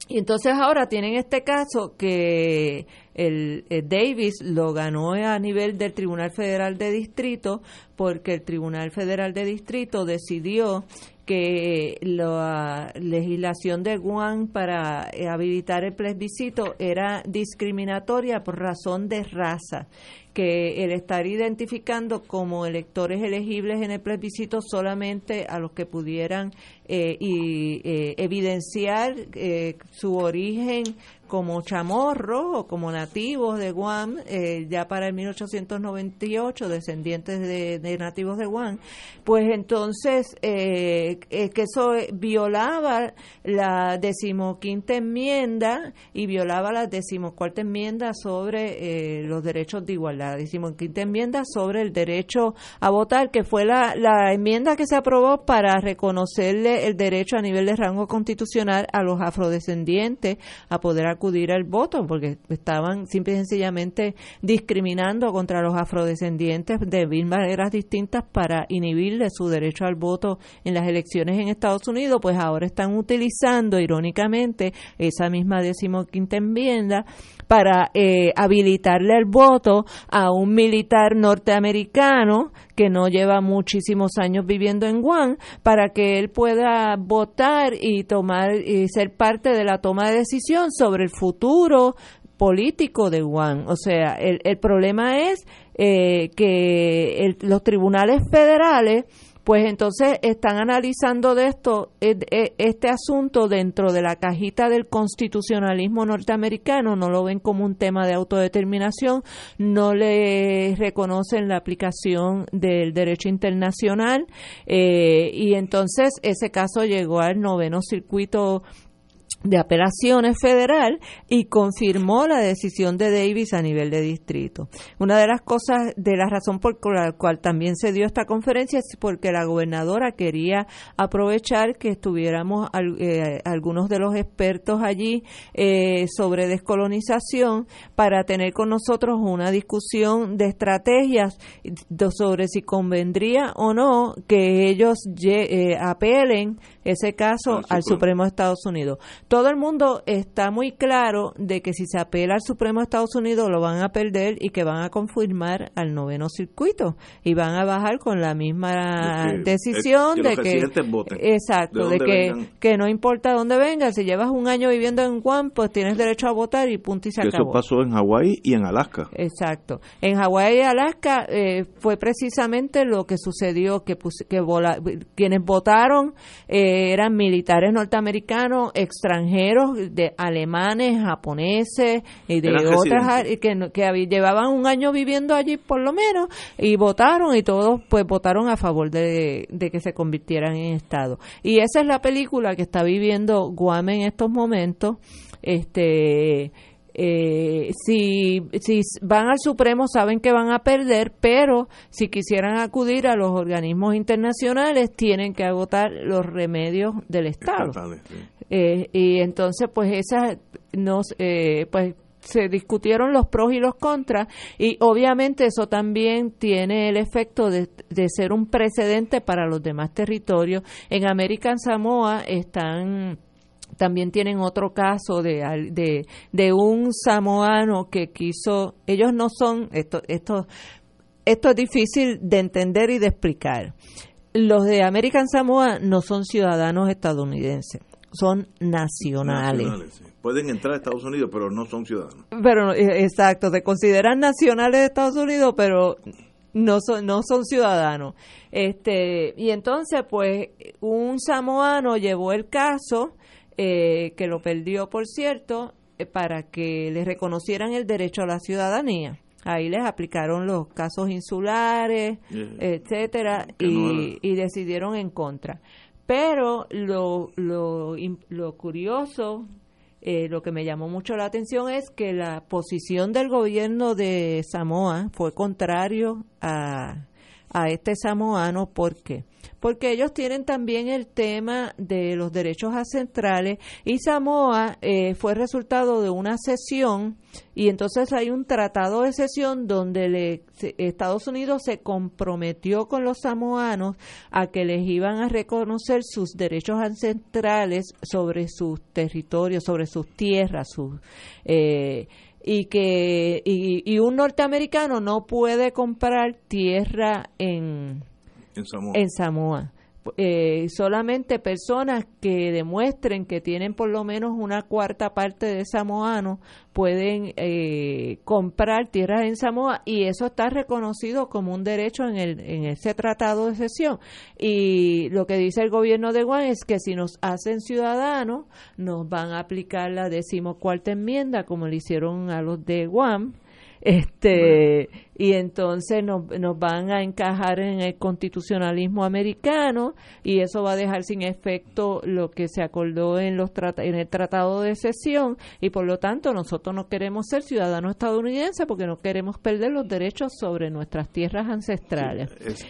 y entonces ahora tienen este caso que el, Davis lo ganó a nivel del Tribunal Federal de Distrito porque el Tribunal Federal de Distrito decidió que la legislación de Guam para eh, habilitar el plebiscito era discriminatoria por razón de raza, que el estar identificando como electores elegibles en el plebiscito solamente a los que pudieran eh, eh, evidenciar su origen como chamorros o como nativos de Guam, eh, ya para el 1898, descendientes de, nativos de Guam, pues entonces eh, que eso violaba la decimoquinta enmienda y violaba la decimocuarta enmienda sobre eh, los derechos de igualdad, la decimoquinta enmienda sobre el derecho a votar, que fue la, la enmienda que se aprobó para reconocerle el derecho a nivel de rango constitucional a los afrodescendientes a poder acudir al voto, porque estaban simple y sencillamente discriminando contra los afrodescendientes de mil maneras distintas para inhibirle su derecho al voto en las elecciones en Estados Unidos, pues ahora están utilizando irónicamente esa misma decimoquinta enmienda para eh, habilitarle el voto a un militar norteamericano que no lleva muchísimos años viviendo en Guam para que él pueda votar y tomar y ser parte de la toma de decisión sobre el futuro político de Guam. O sea, el, el problema es eh, que los tribunales federales Pues entonces están analizando de esto, eh, eh, este asunto dentro de la cajita del constitucionalismo norteamericano, no lo ven como un tema de autodeterminación, no le reconocen la aplicación del derecho internacional eh, y entonces ese caso llegó al noveno circuito de apelaciones federal y confirmó la decisión de Davis a nivel de distrito. Una de las cosas, de la razón por la cual también se dio esta conferencia es porque la gobernadora quería aprovechar que estuviéramos eh, algunos de los expertos allí eh, sobre descolonización para tener con nosotros una discusión de estrategias sobre si convendría o no que ellos eh, apelen ese caso al Supremo de Estados Unidos. Todo el mundo está muy claro de que si se apela al Supremo de Estados Unidos lo van a perder y que van a confirmar al noveno circuito y van a bajar con la misma decisión de que, exacto de, que, que no importa dónde vengas si llevas un año viviendo en Guam pues tienes derecho a votar y punto y se acabó
eso pasó en Hawái y en Alaska.
Exacto. En Hawái y Alaska eh, fue precisamente lo que sucedió que que quienes votaron eh, eran militares norteamericanos extranjeros de alemanes, japoneses y de otras que, que llevaban un año viviendo allí por lo menos y votaron y todos pues votaron a favor de, que se convirtieran en Estado. Y esa es la película que está viviendo Guam en estos momentos. Este eh, si, si van al Supremo saben que van a perder, pero si quisieran acudir a los organismos internacionales tienen que agotar los remedios del Estado. Eh, y entonces, pues, esas nos, eh, pues, se discutieron los pros y los contras y obviamente eso también tiene el efecto de, de, ser un precedente para los demás territorios. En American Samoa están también tienen otro caso de, de, de un samoano que quiso, ellos no son, esto, esto, esto es difícil de entender y de explicar. Los de American Samoa no son ciudadanos estadounidenses son nacionales.
Pueden entrar a Estados Unidos, pero no son ciudadanos.
Pero eh, exacto, se consideran nacionales de Estados Unidos, pero no son no son ciudadanos. Este y entonces pues un samoano llevó el caso eh, que lo perdió, por cierto, eh, para que le reconocieran el derecho a la ciudadanía. Ahí les aplicaron los casos insulares, etcétera, y, y decidieron en contra. Pero lo, lo, lo curioso, eh, lo que me llamó mucho la atención es que la posición del gobierno de Samoa fue contrario a, a este samoano. ¿Por qué? porque ellos tienen también el tema de los derechos ancestrales y Samoa eh, fue resultado de una sesión y entonces hay un tratado de sesión donde le, Estados Unidos se comprometió con los samoanos a que les iban a reconocer sus derechos ancestrales sobre sus territorios, sobre sus tierras, sus... Eh, y que y, un norteamericano no puede comprar tierra en en Samoa. Eh, solamente personas que demuestren que tienen por lo menos una cuarta parte de samoano pueden eh, comprar tierras en Samoa y eso está reconocido como un derecho en, el, en ese tratado de sesión. Y lo que dice el gobierno de Guam es que si nos hacen ciudadanos, nos van a aplicar la decimocuarta enmienda como le hicieron a los de Guam este y entonces nos, nos van a encajar en el constitucionalismo americano y eso va a dejar sin efecto lo que se acordó en los en el tratado de sesión y por lo tanto nosotros no queremos ser ciudadanos estadounidenses porque no queremos perder los derechos sobre nuestras tierras ancestrales.
Es,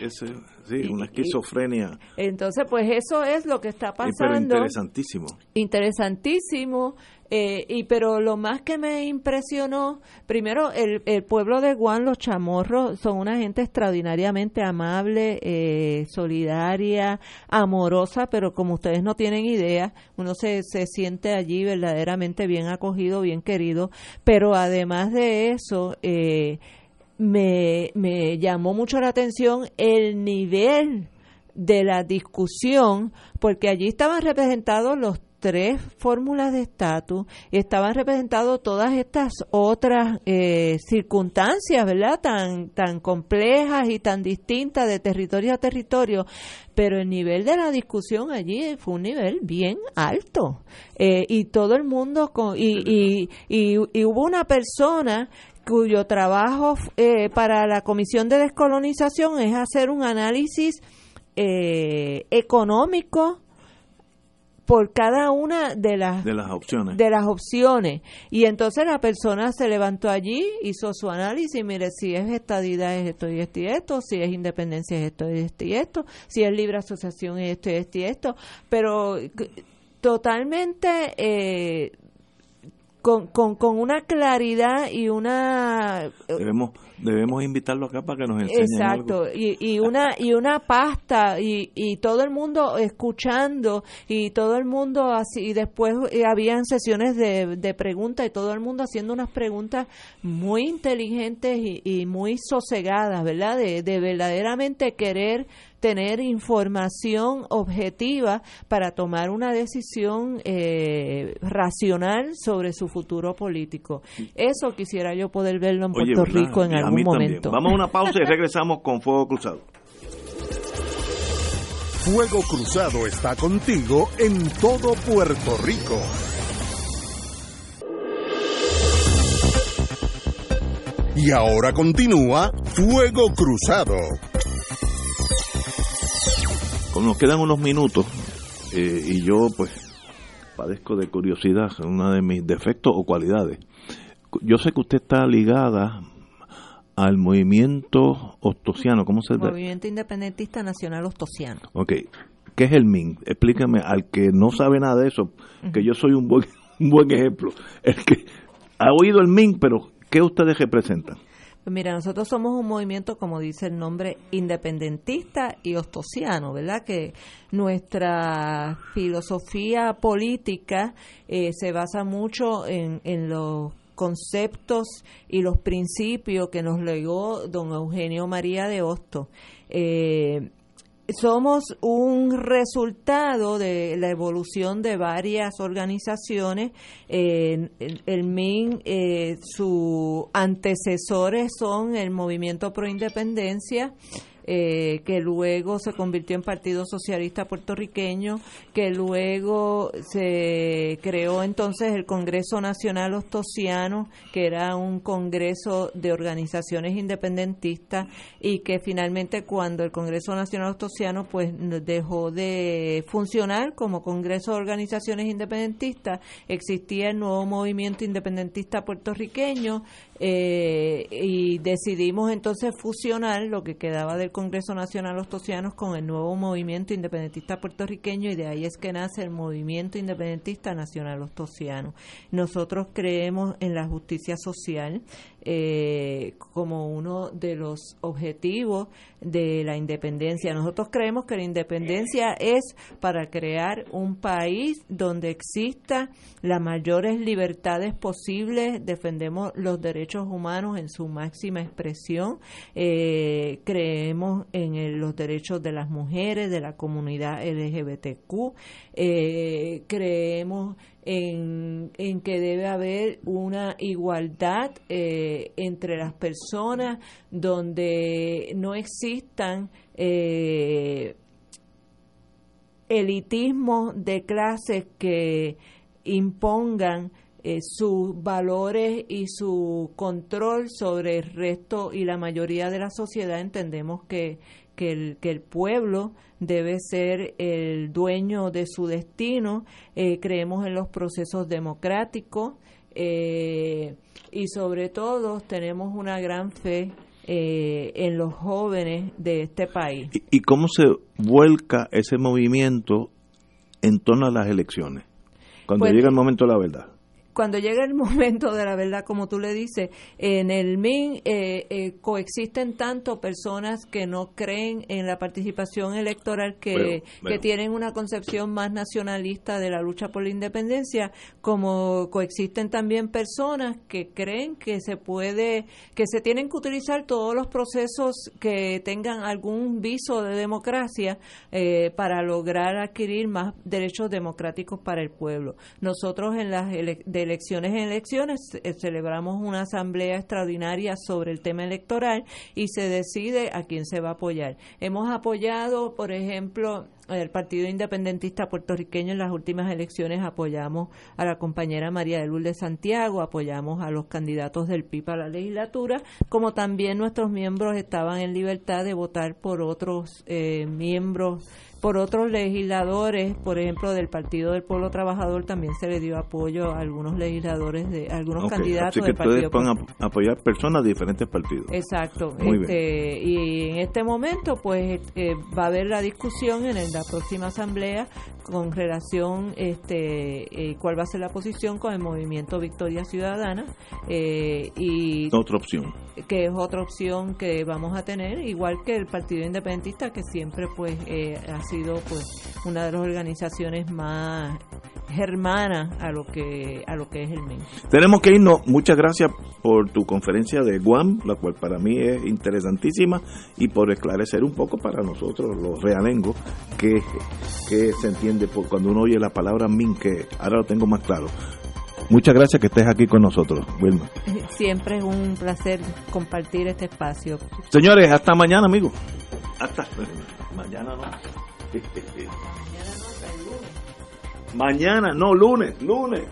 sí, una esquizofrenia.
entonces pues eso es lo que está pasando.
interesantísimo.
Interesantísimo eh, y pero lo más que me impresionó, primero el, el pueblo de Guam, los chamorros, son una gente extraordinariamente amable, eh, solidaria, amorosa, pero como ustedes no tienen idea, uno se, se siente allí verdaderamente bien acogido, bien querido, pero además de eso, eh, me, me llamó mucho la atención el nivel de la discusión, porque allí estaban representados los tres fórmulas de estatus y estaban representadas todas estas otras eh, circunstancias, ¿verdad? Tan, tan complejas y tan distintas de territorio a territorio, pero el nivel de la discusión allí fue un nivel bien alto eh, y todo el mundo con, y, y, y, y hubo una persona cuyo trabajo eh, para la Comisión de Descolonización es hacer un análisis eh, económico por cada una de las
de las opciones.
de las opciones. Y entonces la persona se levantó allí hizo su análisis mire si es estadidad es esto y esto y esto si es independencia es esto y esto y esto si es libre asociación es esto y esto y esto. Pero totalmente eh, con, con, con una claridad y una
debemos debemos invitarlo acá para que nos enseñe
exacto
algo.
Y, y una y una pasta y, y todo el mundo escuchando y todo el mundo así y después habían sesiones de, de preguntas y todo el mundo haciendo unas preguntas muy inteligentes y, y muy sosegadas verdad de, de verdaderamente querer tener información objetiva para tomar una decisión eh, racional sobre su futuro político. Eso quisiera yo poder verlo en Puerto
Oye,
Rico en algún momento.
También. Vamos a una *laughs* pausa y regresamos con Fuego Cruzado.
Fuego Cruzado está contigo en todo Puerto Rico. Y ahora continúa Fuego Cruzado.
Como nos quedan unos minutos eh, y yo pues padezco de curiosidad, uno de mis defectos o cualidades. Yo sé que usted está ligada al movimiento ostosiano, ¿cómo se llama?
Movimiento Independentista Nacional Ostosiano.
Ok, ¿qué es el MIN? Explícame al que no sabe nada de eso, que yo soy un buen, *laughs* un buen ejemplo. El que ha oído el MIN, pero ¿qué ustedes representan?
Pues mira, nosotros somos un movimiento, como dice el nombre, independentista y ostosiano, ¿verdad? Que nuestra filosofía política eh, se basa mucho en, en los conceptos y los principios que nos legó don Eugenio María de Hosto. Eh, somos un resultado de la evolución de varias organizaciones. El, el, MIN, eh, sus antecesores son el Movimiento Pro Independencia, eh, que luego se convirtió en Partido Socialista Puertorriqueño, que luego se creó entonces el Congreso Nacional Ostosiano, que era un congreso de organizaciones independentistas, y que finalmente cuando el Congreso Nacional Ostosiano pues dejó de funcionar como Congreso de Organizaciones Independentistas, existía el nuevo movimiento independentista puertorriqueño, eh, y decidimos entonces fusionar lo que quedaba del Congreso Nacional Ostosianos con el nuevo movimiento independentista puertorriqueño y de ahí es que nace el movimiento independentista nacional ostosiano. Nosotros creemos en la justicia social eh, como uno de los objetivos de la independencia. Nosotros creemos que la independencia es para crear un país donde exista las mayores libertades posibles, defendemos los derechos humanos en su máxima expresión, eh, creemos en los derechos de las mujeres, de la comunidad LGBTQ, eh, creemos en, que debe haber una igualdad eh, entre las personas donde no existan eh, elitismos de clases que impongan eh, sus valores y su control sobre el resto y la mayoría de la sociedad. Entendemos que, que, el, que el pueblo debe ser el dueño de su destino, eh, creemos en los procesos democráticos eh, y sobre todo tenemos una gran fe eh, en los jóvenes de este país.
¿Y, ¿Y, cómo se vuelca ese movimiento en torno a las elecciones? Cuando pues, llega el momento de la verdad.
Cuando llega el *laughs* momento de la verdad, como tú le dices, en el MIN eh, eh, coexisten tanto personas que no creen en la participación electoral, que, que tienen una concepción más nacionalista de la lucha por la independencia, como coexisten también personas que creen que se puede, que se tienen que utilizar todos los procesos que tengan algún viso de democracia eh, para lograr adquirir más derechos democráticos para el pueblo. Nosotros en las de elecciones en elecciones eh, celebramos una asamblea extraordinaria sobre el tema electoral y se decide a quién se va a apoyar. Hemos apoyado, por ejemplo, el Partido Independentista Puertorriqueño en las últimas elecciones apoyamos a la compañera María de Lourdes Santiago, apoyamos a los candidatos del PIB a la legislatura, como también nuestros miembros estaban en libertad de votar por otros eh, miembros por otros legisladores, por ejemplo, del Partido del Pueblo Trabajador también se le dio apoyo a algunos legisladores, de algunos candidatos
Así que
del Partido
pueden apoyar personas de diferentes partidos.
Exacto. este, Y en este momento, pues, eh, va a haber la discusión en la próxima asamblea con relación, este, eh, cuál va a ser la posición con el movimiento Victoria Ciudadana eh, y
otra opción
que es otra opción que vamos a tener, igual que el Partido Independentista, que siempre pues eh, ha sido pues una de las organizaciones más germanas a lo que a lo que es el MEN.
Tenemos que irnos. Muchas gracias por tu conferencia de Guam, la cual para mí es interesantísima y por esclarecer un poco para nosotros los realengos que, que se entiende por cuando uno oye la palabra min que ahora lo tengo más claro. Muchas gracias que estés aquí con nosotros, Wilma. *laughs*
Siempre es un placer compartir este espacio.
Señores, hasta mañana, amigos. Hasta mañana no. *laughs* mañana no, lunes. Lunes.